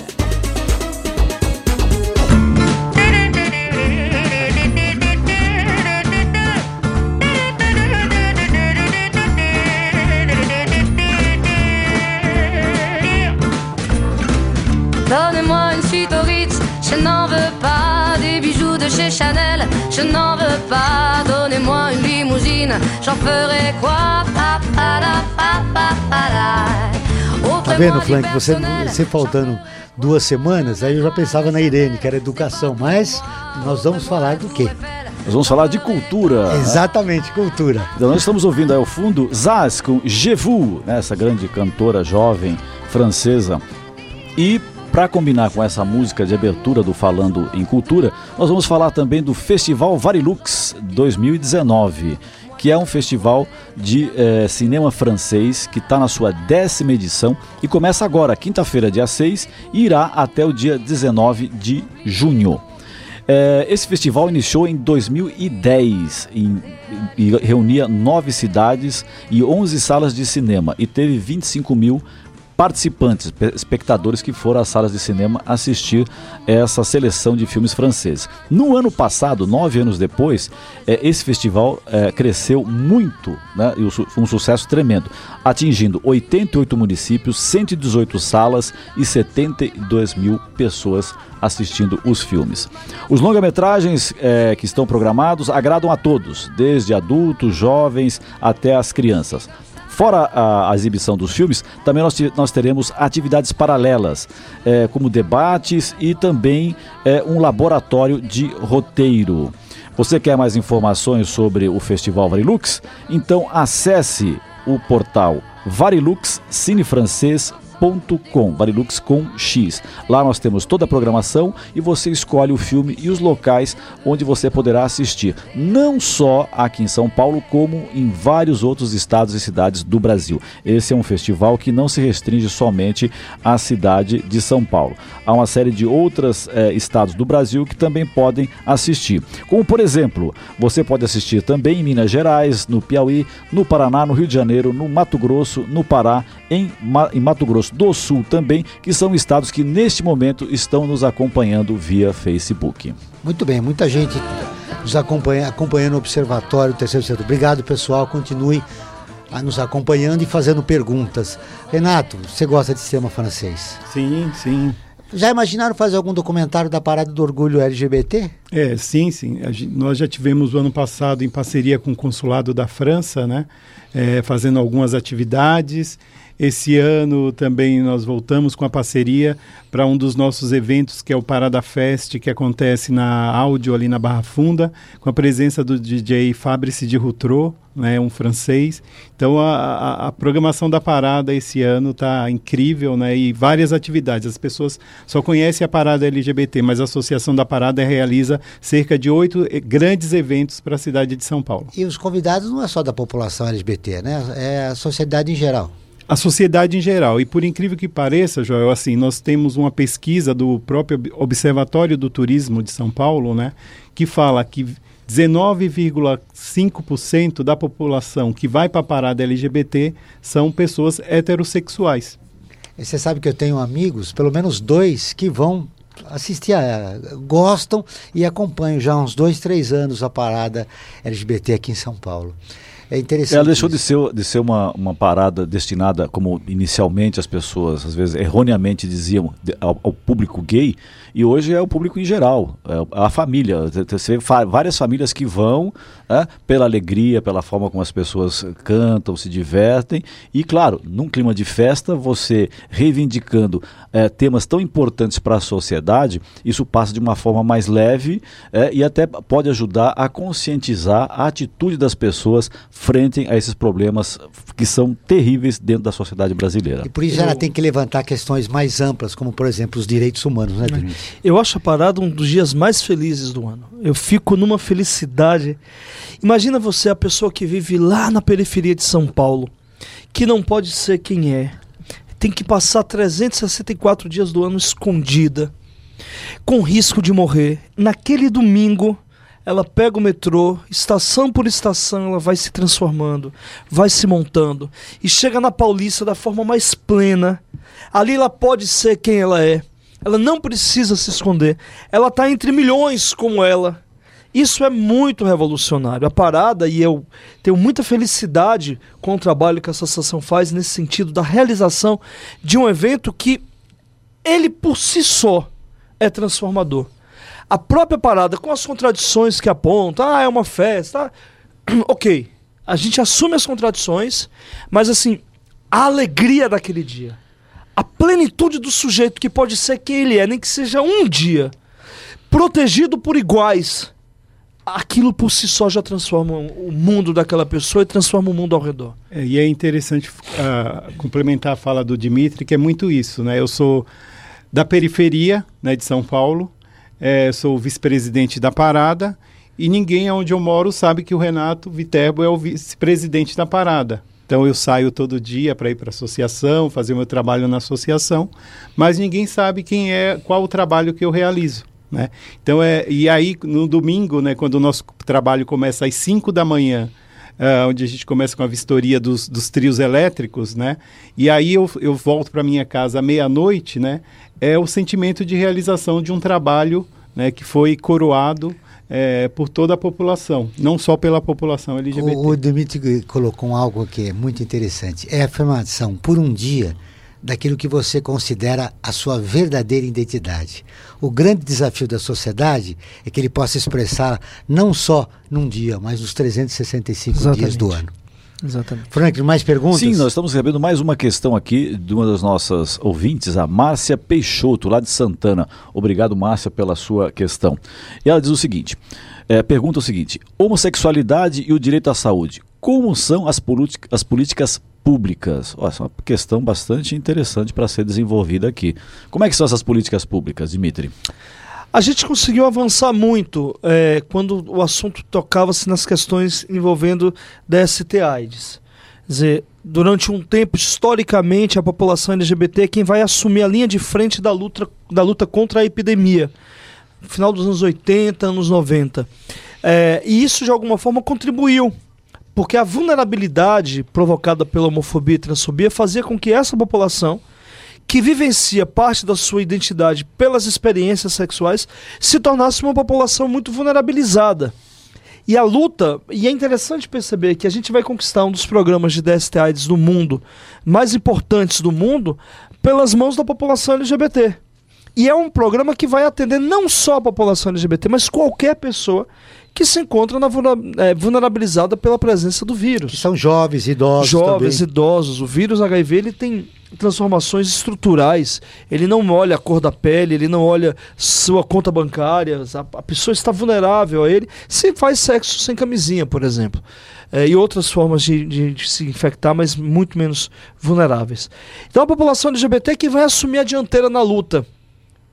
Je n'en veux pas des bijoux de chez Chanel, je n'en veux pas. Donnez-moi une limousine, j'en ferai quoi? Pa, pa, la, pa, pa, pa, la. Tá vendo, Frank? Você, você faltando duas semanas, aí eu já pensava na Irene, que era educação, mas nós vamos falar do quê? Nós vamos falar de cultura. né? Exatamente, cultura. Então nós estamos ouvindo aí ao fundo Zaz com Je Vous, né, essa grande cantora jovem francesa. E para combinar com essa música de abertura do Falando em Cultura, nós vamos falar também do Festival Varilux 2019, que é um festival de eh, cinema francês que está na sua décima edição e começa agora, quinta-feira, dia 6, e irá até o dia 19 de junho. É, esse festival iniciou em 2010 em- e reunia nove cidades e 11 salas de cinema e teve 25 mil participantes, pe- espectadores que foram às salas de cinema assistir essa seleção de filmes franceses. No ano passado, nove anos depois, eh, esse festival eh, cresceu muito, né, um sucesso tremendo, atingindo 88 municípios, 118 salas e 72 mil pessoas assistindo os filmes. Os longa-metragens eh, que estão programados agradam a todos, desde adultos, jovens até as crianças. Fora a, a exibição dos filmes, também nós, nós teremos atividades paralelas, eh, como debates e também eh, um laboratório de roteiro. Você quer mais informações sobre o Festival Varilux? Então acesse o portal variluxcinefrancês.com, Varilux com X. Lá nós temos toda a programação e você escolhe o filme e os locais onde você poderá assistir, não só aqui em São Paulo, como em vários outros estados e cidades do Brasil. Esse é um festival que não se restringe somente à cidade de São Paulo. Há uma série de outros estados do Brasil que também podem assistir. Como, por exemplo, você pode assistir também em Minas Gerais, no Piauí, no Paraná, no Rio de Janeiro, no Mato Grosso, no Pará, em, Ma- em Mato Grosso do Sul também, que são estados que neste momento estão nos acompanhando via Facebook. Muito bem, muita gente nos acompanha, acompanhando o Observatório Terceiro Setor. Obrigado, pessoal. Continue a nos acompanhando e fazendo perguntas. Renato, você gosta de cinema francês? Sim, sim. Já imaginaram fazer algum documentário da Parada do Orgulho LGBT? É, sim, sim. A gen- nós já tivemos o ano passado em parceria com o Consulado da França, né? É, fazendo algumas atividades. Esse ano também nós voltamos com a parceria para um dos nossos eventos, que é o Parada Fest, que acontece na áudio ali na Barra Funda, com a presença do DJ Fabrice de Routreau, né, um francês. Então a, a- a programação da parada esse ano está incrível, né, e várias atividades. As pessoas só conhecem a parada LGBT, mas a Associação da Parada realiza cerca de oito eh, grandes eventos para a cidade de São Paulo. E os convidados não é só da população LGBT, né? É a sociedade em geral. A sociedade em geral. E por incrível que pareça, Joel, assim, nós temos uma pesquisa do próprio Ob- Observatório do Turismo de São Paulo, né, que fala que 19,5% da população que vai para a parada LGBT são pessoas heterossexuais. E você sabe que eu tenho amigos, pelo menos dois, que vão assistir, a, gostam e acompanham já há uns dois, três anos a parada LGBT aqui em São Paulo. É interessante. Ela deixou de isso. ser, de ser uma, uma parada destinada, como inicialmente as pessoas, às vezes erroneamente diziam, de- ao, ao público gay, e hoje é o público em geral, é a família. Você vê várias famílias que vão né, pela alegria, pela forma como as pessoas cantam, se divertem, e claro, num clima de festa, você reivindicando eh, temas tão importantes para a sociedade, isso passa de uma forma mais leve eh, e até pode ajudar a conscientizar a atitude das pessoas frente a esses problemas que são terríveis dentro da sociedade brasileira. E por isso ela tem que levantar questões mais amplas, como por exemplo os direitos humanos, né, Drini? Eu acho a parada um dos dias mais felizes do ano. Eu fico numa felicidade. Imagina você, a pessoa que vive lá na periferia de São Paulo, que não pode ser quem é, tem que passar 364 dias do ano escondida, com risco de morrer. Naquele domingo, ela pega o metrô, estação por estação, ela vai se transformando, vai se montando e chega na Paulista da forma mais plena. Ali ela pode ser quem ela é. Ela não precisa se esconder. Ela está entre milhões como ela. Isso é muito revolucionário. A parada, e eu tenho muita felicidade com o trabalho que a associação faz nesse sentido da realização de um evento que ele por si só é transformador. A própria parada, com as contradições que aponta, ah, é uma festa, ok. A gente assume as contradições, mas assim, a alegria daquele dia, a plenitude do sujeito que pode ser quem ele é, nem que seja um dia, protegido por iguais, aquilo por si só já transforma o mundo daquela pessoa e transforma o mundo ao redor. É, e é interessante uh, complementar a fala do Dimitri, que é muito isso, né? Eu sou da periferia, né, de São Paulo, é, sou vice-presidente da Parada e ninguém onde eu moro sabe que o Renato Viterbo é o vice-presidente da Parada. Então eu saio todo dia para ir para a associação, fazer meu trabalho na associação, mas ninguém sabe quem é, qual o trabalho que eu realizo. Né? Então é e aí no domingo, né, quando o nosso trabalho começa às 5 da manhã, uh, onde a gente começa com a vistoria dos, dos trios elétricos, né? E aí eu, eu volto para minha casa à meia-noite, né? É o sentimento de realização de um trabalho, né, que foi coroado é, por toda a população, não só pela população LGBT. O, o Dimitri colocou algo que é muito interessante. É a afirmação por um dia daquilo que você considera a sua verdadeira identidade. O grande desafio da sociedade é que ele possa expressar não só num dia, mas nos 365 Exatamente. dias do ano. Exatamente. Frank, mais perguntas? Sim, nós estamos recebendo mais uma questão aqui de uma das nossas ouvintes, a Márcia Peixoto, lá de Santana. Obrigado, Márcia, pela sua questão. E ela diz o seguinte: é, pergunta o seguinte: homossexualidade e o direito à saúde. Como são as, as políticas públicas? Essa é uma questão bastante interessante para ser desenvolvida aqui. Como é que são essas políticas públicas, Dimitri? A gente conseguiu avançar muito é, quando o assunto tocava-se nas questões envolvendo DST AIDS. Quer dizer, durante um tempo, historicamente, a população LGBT é quem vai assumir a linha de frente da luta, da luta contra a epidemia. Final dos anos 80, anos 90. É, e isso, de alguma forma, contribuiu porque a vulnerabilidade provocada pela homofobia e transfobia fazia com que essa população, que vivencia parte da sua identidade pelas experiências sexuais, se tornasse uma população muito vulnerabilizada. E a luta, e é interessante perceber que a gente vai conquistar um dos programas de DST AIDS do mundo, mais importantes do mundo, pelas mãos da população LGBT. E é um programa que vai atender não só a população LGBT, mas qualquer pessoa que se encontra na é, vulnerabilizada pela presença do vírus. Que são jovens, idosos Jovens, também. idosos. O vírus HIV ele tem transformações estruturais. Ele não olha a cor da pele, ele não olha sua conta bancária. A, a pessoa está vulnerável a ele se faz sexo sem camisinha, por exemplo. É, e outras formas de, de, de, se infectar, mas muito menos vulneráveis. Então a população LGBT é que vai assumir a dianteira na luta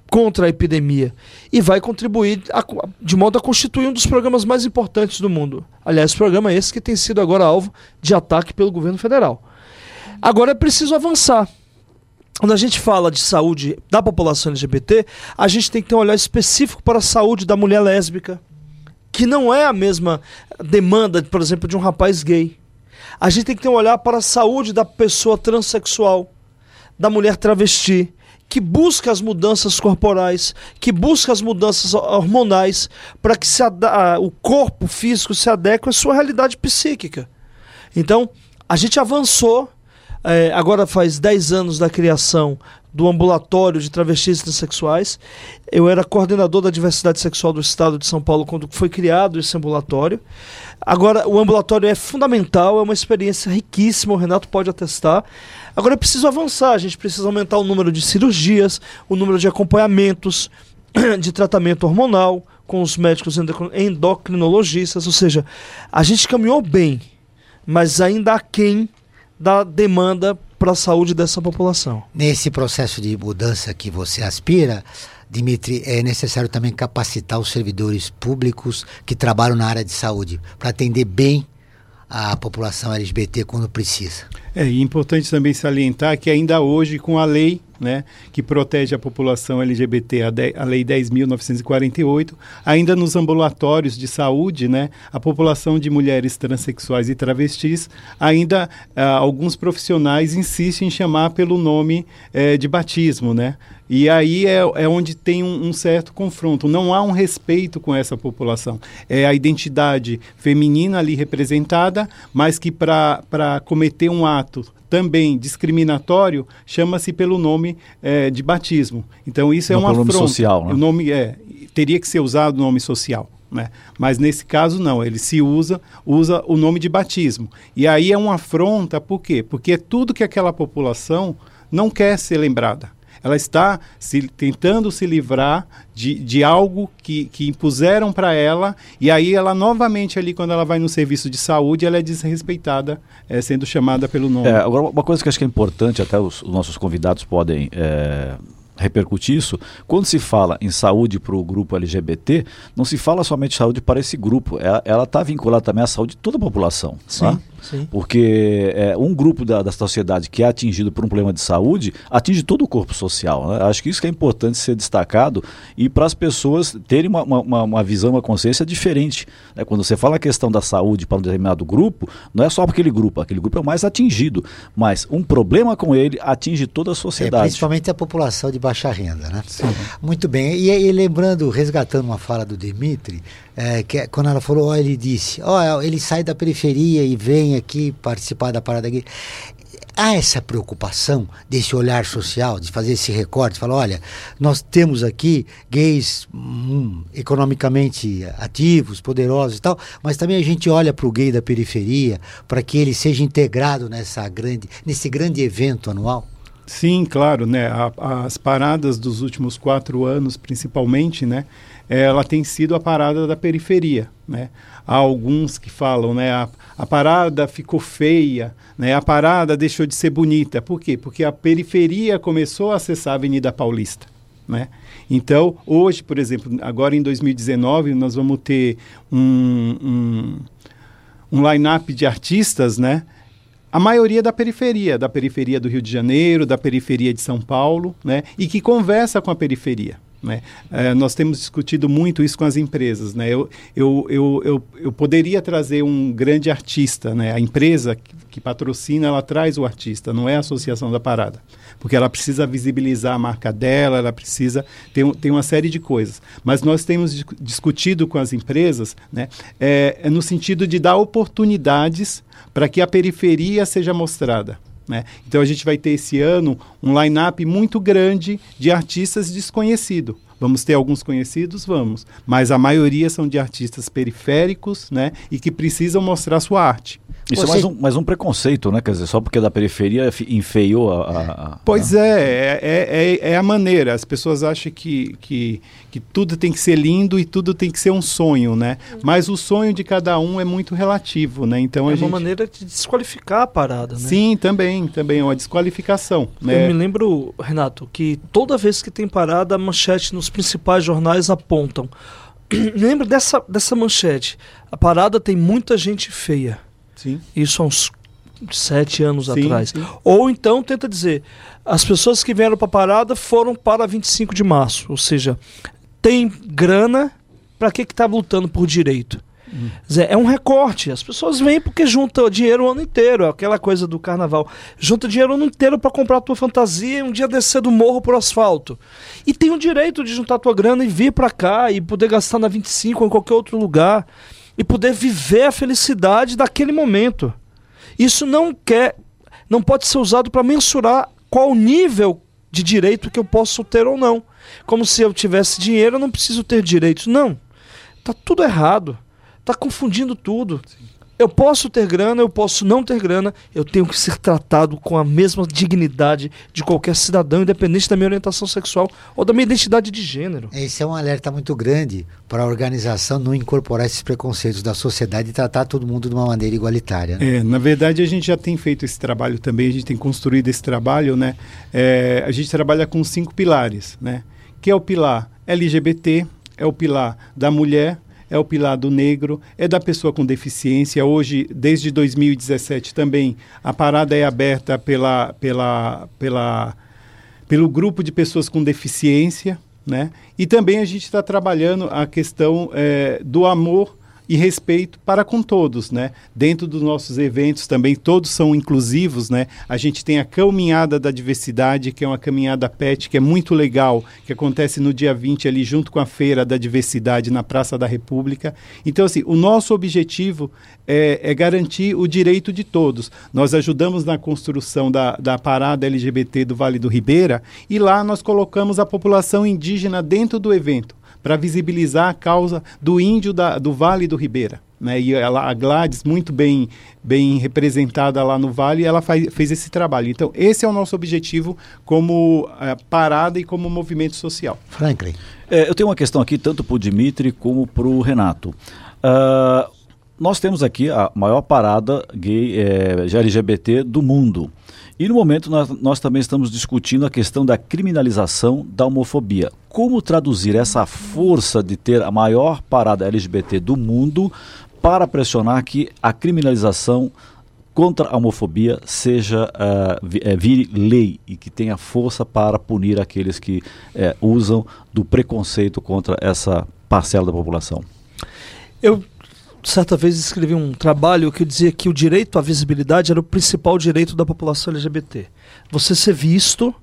contra a epidemia e vai contribuir a, de modo a constituir um dos programas mais importantes do mundo. Aliás, programa esse que tem sido agora alvo de ataque pelo governo federal. Agora é preciso avançar. Quando a gente fala de saúde da população LGBT, a gente tem que ter um olhar específico para a saúde da mulher lésbica, que não é a mesma demanda, por exemplo, de um rapaz gay. A gente tem que ter um olhar para a saúde da pessoa transexual, da mulher travesti, que busca as mudanças corporais, que busca as mudanças hormonais, para que o corpo físico se adeque à sua realidade psíquica. Então, a gente avançou, é, agora faz 10 anos da criação do ambulatório de travestis transexuais. Eu era coordenador da diversidade sexual do estado de São Paulo quando foi criado esse ambulatório. Agora, o ambulatório é fundamental, é uma experiência riquíssima, o Renato pode atestar. Agora é preciso avançar, a gente precisa aumentar o número de cirurgias, o número de acompanhamentos de tratamento hormonal com os médicos endocrinologistas, ou seja, a gente caminhou bem, mas ainda há quem da demanda para a saúde dessa população. Nesse processo de mudança que você aspira, Dimitri, é necessário também capacitar os servidores públicos que trabalham na área de saúde para atender bem a população LGBT quando precisa. É e importante também salientar que ainda hoje, com a lei né, que protege a população LGBT, a, de, a Lei 10.948, ainda nos ambulatórios de saúde, né, a população de mulheres transexuais e travestis, ainda ah, alguns profissionais insistem em chamar pelo nome eh, de batismo, né? E aí é, é onde tem um, um, certo confronto. Não há um respeito com essa população. É a identidade feminina ali representada, mas que para cometer um ato também discriminatório, chama-se pelo nome é, de batismo. Então isso é uma afronta. nome social, né? O nome é teria que ser usado o nome social. Né? Mas nesse caso não, ele se usa usa o nome de batismo. E aí é uma afronta, por quê? Porque é tudo que aquela população não quer ser lembrada. Ela está se, tentando se livrar de, de algo que, que impuseram para ela, e aí ela novamente ali, quando ela vai no serviço de saúde, ela é desrespeitada, é, sendo chamada pelo nome. É, agora, uma coisa que eu acho que é importante, até os, os nossos convidados podem é, repercutir isso, quando se fala em saúde para o grupo LGBT, não se fala somente saúde para esse grupo, ela está vinculada também à saúde de toda a população. Sim. Tá? Sim. Porque é, um grupo da, da sociedade que é atingido por um problema de saúde atinge todo o corpo social. Né? Acho que isso que é importante ser destacado e para as pessoas terem uma, uma, uma, visão, uma consciência diferente. Né? Quando você fala a questão da saúde para um determinado grupo, não é só para aquele grupo, aquele grupo é o mais atingido, mas um problema com ele atinge toda a sociedade. É, principalmente a população de baixa renda. Né? Muito bem. E, e lembrando, resgatando uma fala do Dimitri, é, que, é, quando ela falou, ó, ele disse, ó, ele sai da periferia e vem aqui participar da parada aqui. Há essa preocupação desse olhar social, de fazer esse recorte, falar, olha, nós temos aqui gays hum, economicamente ativos, poderosos e tal, mas também a gente olha para o gay da periferia para que ele seja integrado nessa grande, nesse grande evento anual. Sim, claro, né? A, as paradas dos últimos quatro anos, principalmente, né? Ela tem sido a parada da periferia. Né? Há alguns que falam, né, a, a parada ficou feia, né, a parada deixou de ser bonita. Por quê? Porque a periferia começou a acessar a Avenida Paulista. Né? Então, hoje, por exemplo, agora em 2019, nós vamos ter um, um, um line-up de artistas, né? a maioria da periferia, da periferia do Rio de Janeiro, da periferia de São Paulo, né? e que conversa com a periferia. Né? É, nós temos discutido muito isso com as empresas. Né? Eu, eu, eu, eu, eu poderia trazer um grande artista, né? a empresa que, que, patrocina, ela traz o artista, não é a associação da parada. Porque ela precisa visibilizar a marca dela, ela precisa. Tem, tem uma série de coisas. Mas nós temos discutido com as empresas né? é, é no sentido de dar oportunidades para que a periferia seja mostrada. Né? Então a gente vai ter esse ano um line-up muito grande de artistas desconhecidos. Vamos ter alguns conhecidos? Vamos. Mas a maioria são de artistas periféricos né? e que precisam mostrar sua arte. Isso Você... é mais um, mais um preconceito, né? Quer dizer, só porque é da periferia enfeiou a. a, a pois a... É, é, é, é, a maneira. As pessoas acham que, que, que tudo tem que ser lindo e tudo tem que ser um sonho, né? Uhum. Mas o sonho de cada um é muito relativo, né? Então é a gente... uma maneira de desqualificar a parada, né? Sim, também, também é uma desqualificação. Né? Eu me lembro, Renato, que toda vez que tem parada, a manchete nos principais jornais apontam. Lembra dessa, dessa manchete? A parada tem muita gente feia. Sim. Isso há uns sete anos sim, atrás. Sim. Ou então tenta dizer, as pessoas que vieram para a parada foram para 25 de março, ou seja, tem grana, para que que tá lutando por direito? É um recorte. As pessoas vêm porque juntam dinheiro o ano inteiro. É aquela coisa do carnaval. Junta dinheiro o ano inteiro para comprar a tua fantasia e um dia descer do morro pro asfalto. E tem o direito de juntar a tua grana e vir para cá e poder gastar na 25 ou em qualquer outro lugar e poder viver a felicidade daquele momento. Isso não quer, não pode ser usado para mensurar qual nível de direito que eu posso ter ou não. Como se eu tivesse dinheiro, eu não preciso ter direitos. Não. Tá tudo errado. Tá confundindo tudo. Sim. Eu posso ter grana, eu posso não ter grana, eu tenho que ser tratado com a mesma dignidade de qualquer cidadão, independente da minha orientação sexual ou da minha identidade de gênero. Esse é um alerta muito grande para a organização não incorporar esses preconceitos da sociedade e tratar todo mundo de uma maneira igualitária. Né? É, na verdade, a gente já tem feito esse trabalho também, a gente tem construído esse trabalho, né? É, a gente trabalha com cinco pilares, né? Que é o pilar LGBT, é o pilar da mulher, é o pilar do negro, é da pessoa com deficiência. Hoje, desde 2017 também, a parada é aberta pela, pela, pela, pelo grupo de pessoas com deficiência, né? E também a gente está trabalhando a questão é, do amor e respeito para com todos, né? Dentro dos nossos eventos também todos são inclusivos, né? A gente tem a caminhada da diversidade, que é uma caminhada PET, que é muito legal, que acontece no dia 20 ali junto com a feira da diversidade na Praça da República. Então assim, o nosso objetivo é, é garantir o direito de todos. Nós ajudamos na construção da, da parada LGBT do Vale do Ribeira e lá nós colocamos a população indígena dentro do evento para visibilizar a causa do índio da, do Vale do Ribeira. né? E ela, a Gladys, muito bem, bem representada lá no Vale, ela faz, fez esse trabalho. Então, esse é o nosso objetivo como eh, parada e como movimento social. Franklin. É, eu tenho uma questão aqui, tanto para o Dimitri como para o Renato. Ah, nós temos aqui a maior parada gay é, de LGBT do mundo. E no momento nós, nós também estamos discutindo a questão da criminalização da homofobia. Como traduzir essa força de ter a maior parada LGBT do mundo para pressionar que a criminalização contra a homofobia seja uh, vi, vire lei e que tenha força para punir aqueles que é, usam do preconceito contra essa parcela da população. Eu certa vez escrevi um trabalho que dizia que o direito à visibilidade era o principal direito da população LGBT. Você ser visto,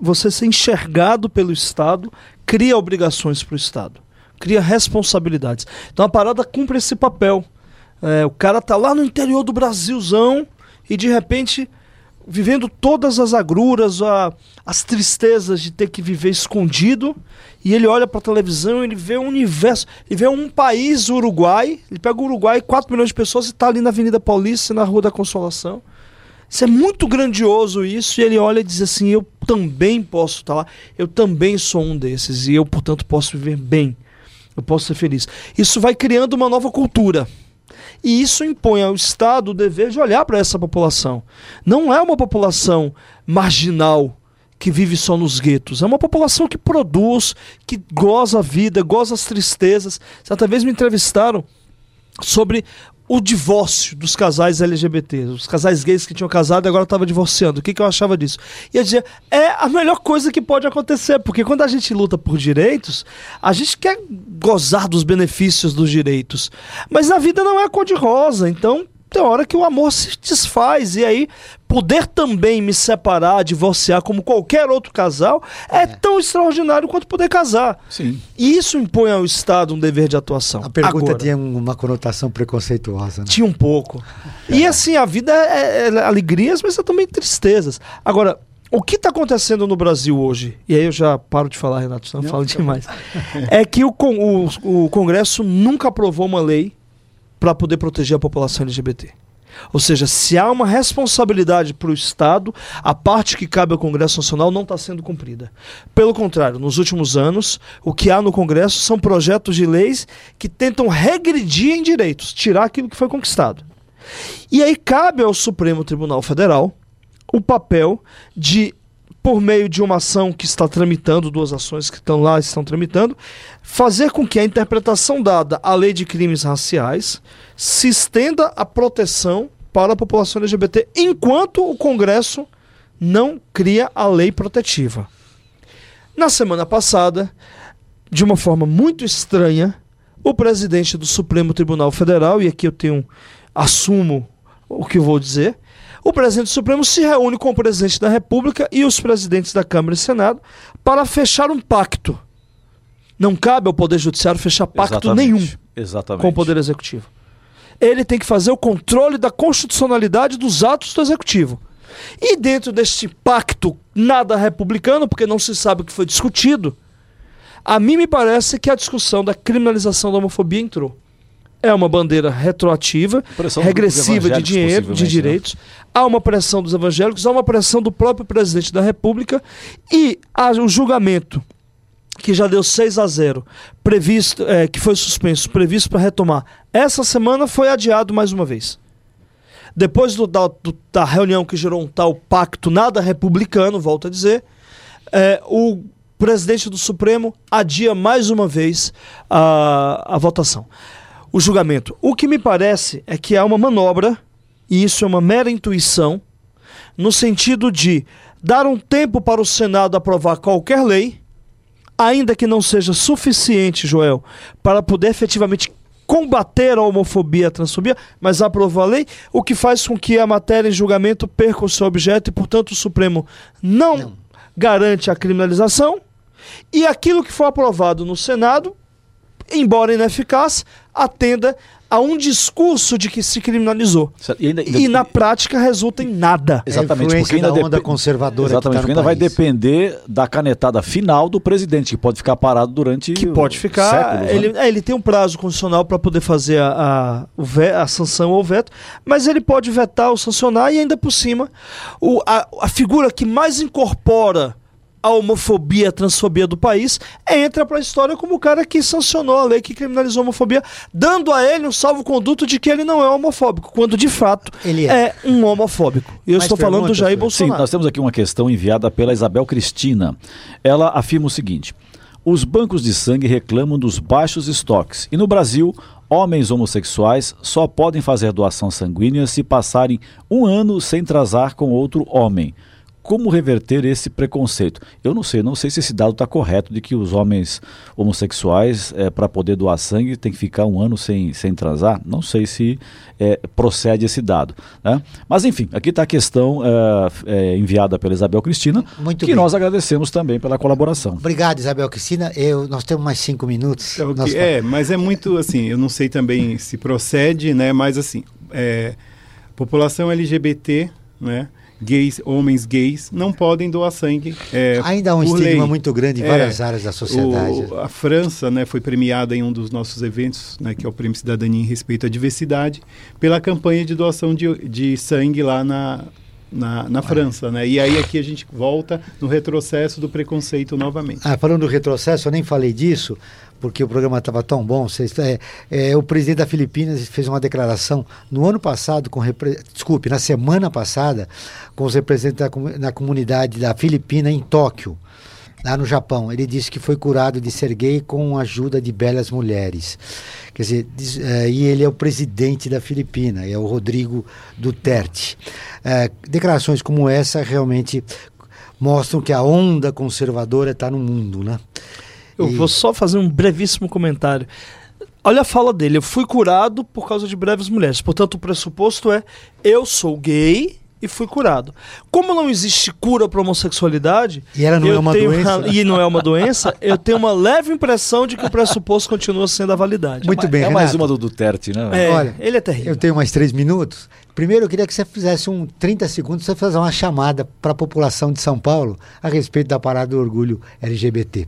você ser enxergado pelo Estado, cria obrigações para o Estado, cria responsabilidades. Então a parada cumpre esse papel. É, o cara tá lá no interior do Brasilzão e de repente vivendo todas as agruras, a, as tristezas de ter que viver escondido, e ele olha para a televisão, ele vê um universo, ele vê um país, o Uruguai, ele pega o Uruguai, 4 milhões de pessoas e está ali na Avenida Paulista, na Rua da Consolação. Isso é muito grandioso isso, e ele olha e diz assim: eu também posso estar tá lá, eu também sou um desses, e eu, portanto, posso viver bem, eu posso ser feliz. Isso vai criando uma nova cultura. E isso impõe ao Estado o dever de olhar para essa população. Não é uma população marginal que vive só nos guetos. É uma população que produz, que goza a vida, goza as tristezas. Certa vez me entrevistaram sobre o divórcio dos casais LGBT, os casais gays que tinham casado e agora estavam divorciando. O que, que eu achava disso? E eu dizia, é a melhor coisa que pode acontecer, porque quando a gente luta por direitos, a gente quer gozar dos benefícios dos direitos. Mas a vida não é cor-de-rosa, então tem hora que o amor se desfaz e aí poder também me separar, divorciar como qualquer outro casal é, é, tão extraordinário quanto poder casar. Sim. E isso impõe ao Estado um dever de atuação. A pergunta Agora, tinha uma conotação preconceituosa. Né? Tinha um pouco. E assim, a vida é, é alegrias, mas é também tristezas. Agora, o que está acontecendo no Brasil hoje, e aí eu já paro de falar, Renato, senão eu falo demais, é que o, o, o Congresso nunca aprovou uma lei para poder proteger a população LGBT. Ou seja, se há uma responsabilidade para o Estado, a parte que cabe ao Congresso Nacional não está sendo cumprida. Pelo contrário, nos últimos anos, o que há no Congresso são projetos de leis que tentam regredir em direitos, tirar aquilo que foi conquistado. E aí cabe ao Supremo Tribunal Federal o papel de por meio de uma ação que está tramitando, duas ações que estão lá, estão tramitando, fazer com que a interpretação dada à lei de crimes raciais se estenda a proteção para a população LGBT, enquanto o Congresso não cria a lei protetiva. Na semana passada, de uma forma muito estranha, o presidente do Supremo Tribunal Federal, e aqui eu tenho assumo o que eu vou dizer, o presidente do Supremo se reúne com o presidente da República e os presidentes da Câmara e Senado para fechar um pacto. Não cabe ao Poder Judiciário fechar pacto Exatamente. nenhum Exatamente. com o Poder Executivo. Ele tem que fazer o controle da constitucionalidade dos atos do Executivo. E dentro deste pacto nada republicano, porque não se sabe o que foi discutido, a mim me parece que a discussão da criminalização da homofobia entrou é uma bandeira retroativa, regressiva de dinheiro, de né? direitos. Né? Há uma pressão dos evangélicos, há uma pressão do próprio presidente da República e há o julgamento que já deu 6 a 0, previsto, é, que foi suspenso, previsto para retomar. Essa semana foi adiado mais uma vez. Depois do, da, do, da, reunião que gerou um tal pacto nada republicano, volto a dizer, é, o presidente do Supremo adia mais uma vez a, a votação o julgamento. O que me parece é que há uma manobra, e isso é uma mera intuição, no sentido de dar um tempo para o Senado aprovar qualquer lei, ainda que não seja suficiente, Joel, para poder efetivamente combater a homofobia e a transfobia, mas aprovar a lei, o que faz com que a matéria em julgamento perca o seu objeto e, portanto, o Supremo não, não. garante a criminalização. E aquilo que for aprovado no Senado embora ineficaz, atenda a um discurso de que se criminalizou. E, ainda- E na prática resulta em nada. Exatamente, influência porque ainda da onda conservadora que Exatamente, tá no porque ainda vai país. depender da canetada final do presidente, que pode ficar parado durante que pode ficar. séculos, né? ele, é, ele tem um prazo constitucional para poder fazer a, a, a sanção ou veto, mas ele pode vetar ou sancionar e ainda por cima o, a, a figura que mais incorpora a homofobia, a transfobia do país entra para a história como o cara que sancionou a lei que criminalizou a homofobia, dando a ele um salvo-conduto de que ele não é homofóbico, quando de fato Ele é. um homofóbico. E eu Mais estou falando do Jair Fred? Sim, Bolsonaro. nós temos aqui uma questão enviada pela Isabel Cristina. Ela afirma o seguinte: os bancos de sangue reclamam dos baixos estoques e no Brasil, homens homossexuais só podem fazer doação sanguínea se passarem um ano sem transar com outro homem. Como reverter esse preconceito? Eu não sei, não sei se esse dado está correto de que os homens homossexuais, para poder doar sangue, tem que ficar um ano sem, sem transar. Não sei se eh, procede esse dado. né? Mas enfim, aqui está a questão eh, eh, enviada pela Isabel Cristina, Muito que bem. nós agradecemos também pela colaboração. Obrigado, Isabel Cristina. Eu, nós temos mais cinco minutos. É, Nós- é, mas é muito assim, eu não sei também se procede, né? Mas assim, é, população LGBT, né? Gays, homens gays, não podem doar sangue. é, Ainda há um estigma lei. muito grande em É, várias áreas da sociedade. o- a França né, foi premiada em um dos nossos eventos, né, que é o Prêmio Cidadania em Respeito à Diversidade, pela campanha de doação de, de sangue lá na, na, na França. Né? E aí aqui a gente volta no retrocesso do preconceito novamente. Ah, falando do retrocesso, eu nem falei disso, porque o programa estava tão bom. Vocês, é, é, o presidente da Filipinas fez uma declaração no ano passado, com repre- desculpe, na semana passada, com os representantes da, na comunidade da Filipina em Tóquio, lá no Japão. Ele disse que foi curado de ser gay com a ajuda de belas mulheres. Quer dizer, diz- é, e ele é o presidente da Filipina, é o Rodrigo Duterte. É, declarações como essa realmente mostram que a onda conservadora está no mundo, né? Eu E- vou só fazer um brevíssimo comentário. Olha a fala dele. Eu fui curado por causa de breves mulheres. Portanto, o pressuposto é: eu sou gay e fui curado. Como não existe cura para homossexualidade. E ela não é uma tenho doença? E não é uma doença, eu tenho uma leve impressão de que o pressuposto continua sendo a validade. Muito bem, é mais Renato. uma do Duterte, né? É, Olha, ele é terrível. Eu tenho mais três minutos. Primeiro, eu queria que você fizesse um 30 segundos, você fazer uma chamada para a população de São Paulo a respeito da parada do orgulho LGBT.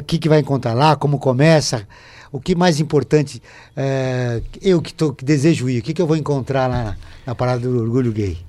O que, que vai encontrar lá? Como começa? O que mais importante? é, eu que, tô, que desejo ir, o que, que eu vou encontrar lá na, na parada do orgulho gay?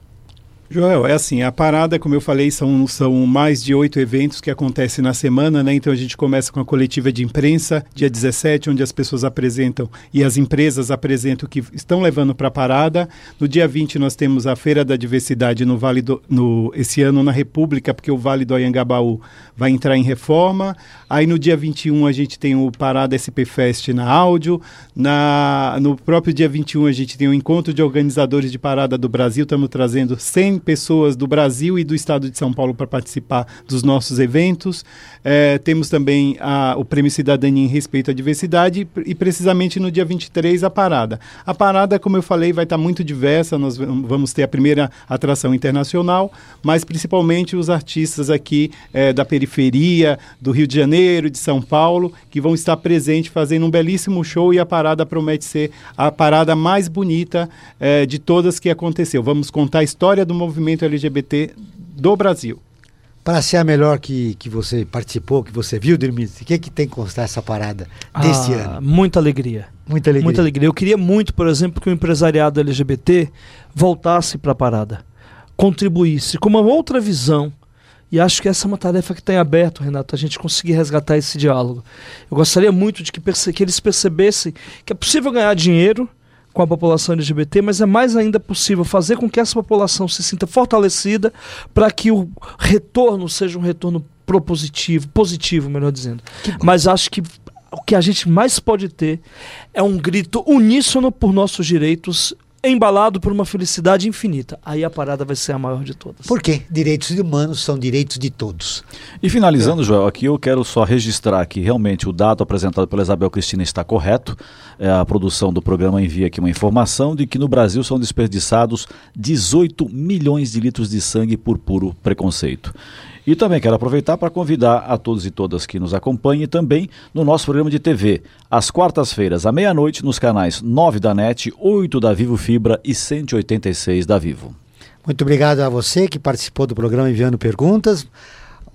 Joel, é assim, a parada, como eu falei, são, são mais de oito eventos que acontecem na semana, né? Então a gente começa com a coletiva de imprensa, dia 17, onde as pessoas apresentam e as empresas apresentam o que estão levando para a parada. No dia 20 nós temos a Feira da Diversidade no Vale do, no, esse ano na República, porque o Vale do Anhangabaú vai entrar em reforma. Aí no dia 21 a gente tem o Parada SP Fest na áudio. Na, no próprio dia 21 a gente tem o encontro de organizadores de parada do Brasil. Estamos trazendo 100 pessoas do Brasil e do estado de São Paulo para participar dos nossos eventos. Eh, temos também a- o Prêmio Cidadania em Respeito à Diversidade e, pre- precisamente no dia 23 a parada. A parada, como eu falei, vai estar muito diversa. Nós vam- vamos ter a primeira atração internacional, mas principalmente os artistas aqui eh, da periferia, do Rio de Janeiro, de São Paulo, que vão estar presentes fazendo um belíssimo show e a parada promete ser a parada mais bonita eh, de todas que aconteceu. Vamos contar a história do movimento LGBT do Brasil. Para ser a melhor que, que você participou, que você viu, Dirmitri, o que, que tem que constar essa parada deste Ah, ano? Muita alegria. Muita alegria. Muita alegria. Eu queria muito, por exemplo, que o empresariado LGBT voltasse para a parada, contribuísse com uma outra visão. E acho que essa é uma tarefa que tem aberto, Renato, a gente conseguir resgatar esse diálogo. Eu gostaria muito de que, perce- que eles percebessem que é possível ganhar dinheiro com a população LGBT, mas é mais ainda possível fazer com que essa população se sinta fortalecida para que o retorno seja um retorno propositivo, positivo, melhor dizendo. Mas acho que o que a gente mais pode ter é um grito uníssono por nossos direitos, embalado por uma felicidade infinita. Aí a parada vai ser a maior de todas. Por quê? Direitos humanos são direitos de todos. E finalizando, Joel, aqui eu quero só registrar que realmente o dado apresentado pela Isabel Cristina está correto. É, a produção do programa envia aqui uma informação de que no Brasil são desperdiçados 18 milhões de litros de sangue por puro preconceito. E também quero aproveitar para convidar a todos e todas que nos acompanhem também no nosso programa de TV, às quartas-feiras, à meia-noite, nos canais 9 da NET, 8 da Vivo Fibra e 186 da Vivo. Muito obrigado a você que participou do programa enviando perguntas.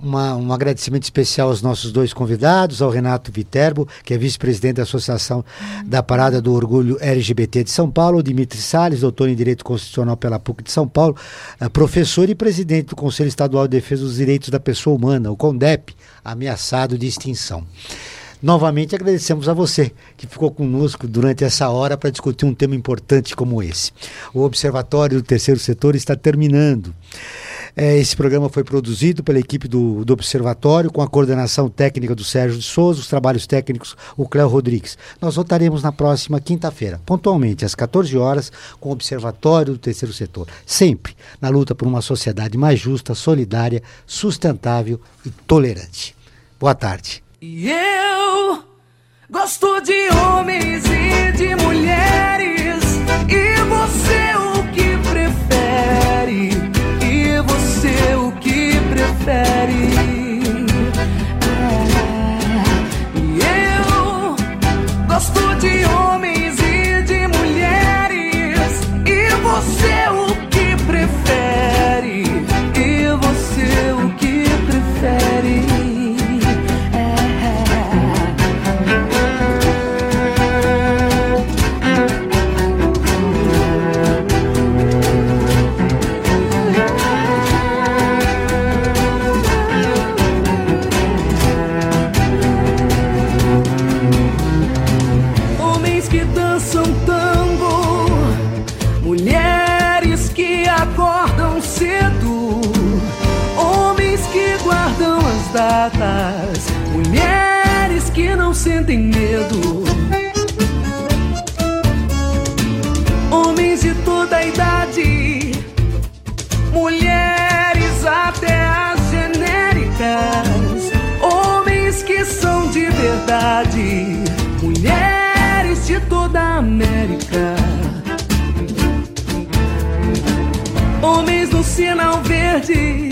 Uma, um agradecimento especial aos nossos dois convidados, ao Renato Viterbo, que é vice-presidente da Associação da Parada do Orgulho LGBT de São Paulo, ao Dimitri Salles, doutor em Direito Constitucional pela PUC de São Paulo, eh, professor e presidente do Conselho Estadual de Defesa dos Direitos da Pessoa Humana, o CONDEP, ameaçado de extinção. Novamente agradecemos a você que ficou conosco durante essa hora para discutir um tema importante como esse. O Observatório do Terceiro Setor está terminando. É, esse programa foi produzido pela equipe do, do, Observatório, com a coordenação técnica do Sérgio de Souza, os trabalhos técnicos, o Cléo Rodrigues. Nós voltaremos na próxima quinta-feira, pontualmente, às 14 horas, com o Observatório do Terceiro Setor. Sempre na luta por uma sociedade mais justa, solidária, sustentável e tolerante. Boa tarde. E eu gosto de homens e de mulheres, e você É. E eu gosto de homens datas, mulheres que não sentem medo. Homens de toda idade, mulheres até as genéricas, homens que são de verdade, mulheres de toda a América. Homens no sinal verde,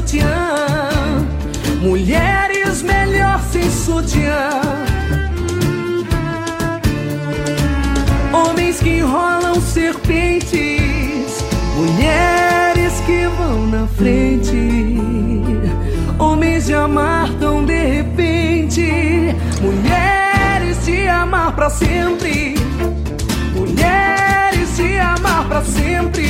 sutiã. Mulheres melhor sem sutiã. Homens que enrolam serpentes, mulheres que vão na frente. Homens de amar tão de repente, mulheres de amar pra sempre. Mulheres de amar pra sempre.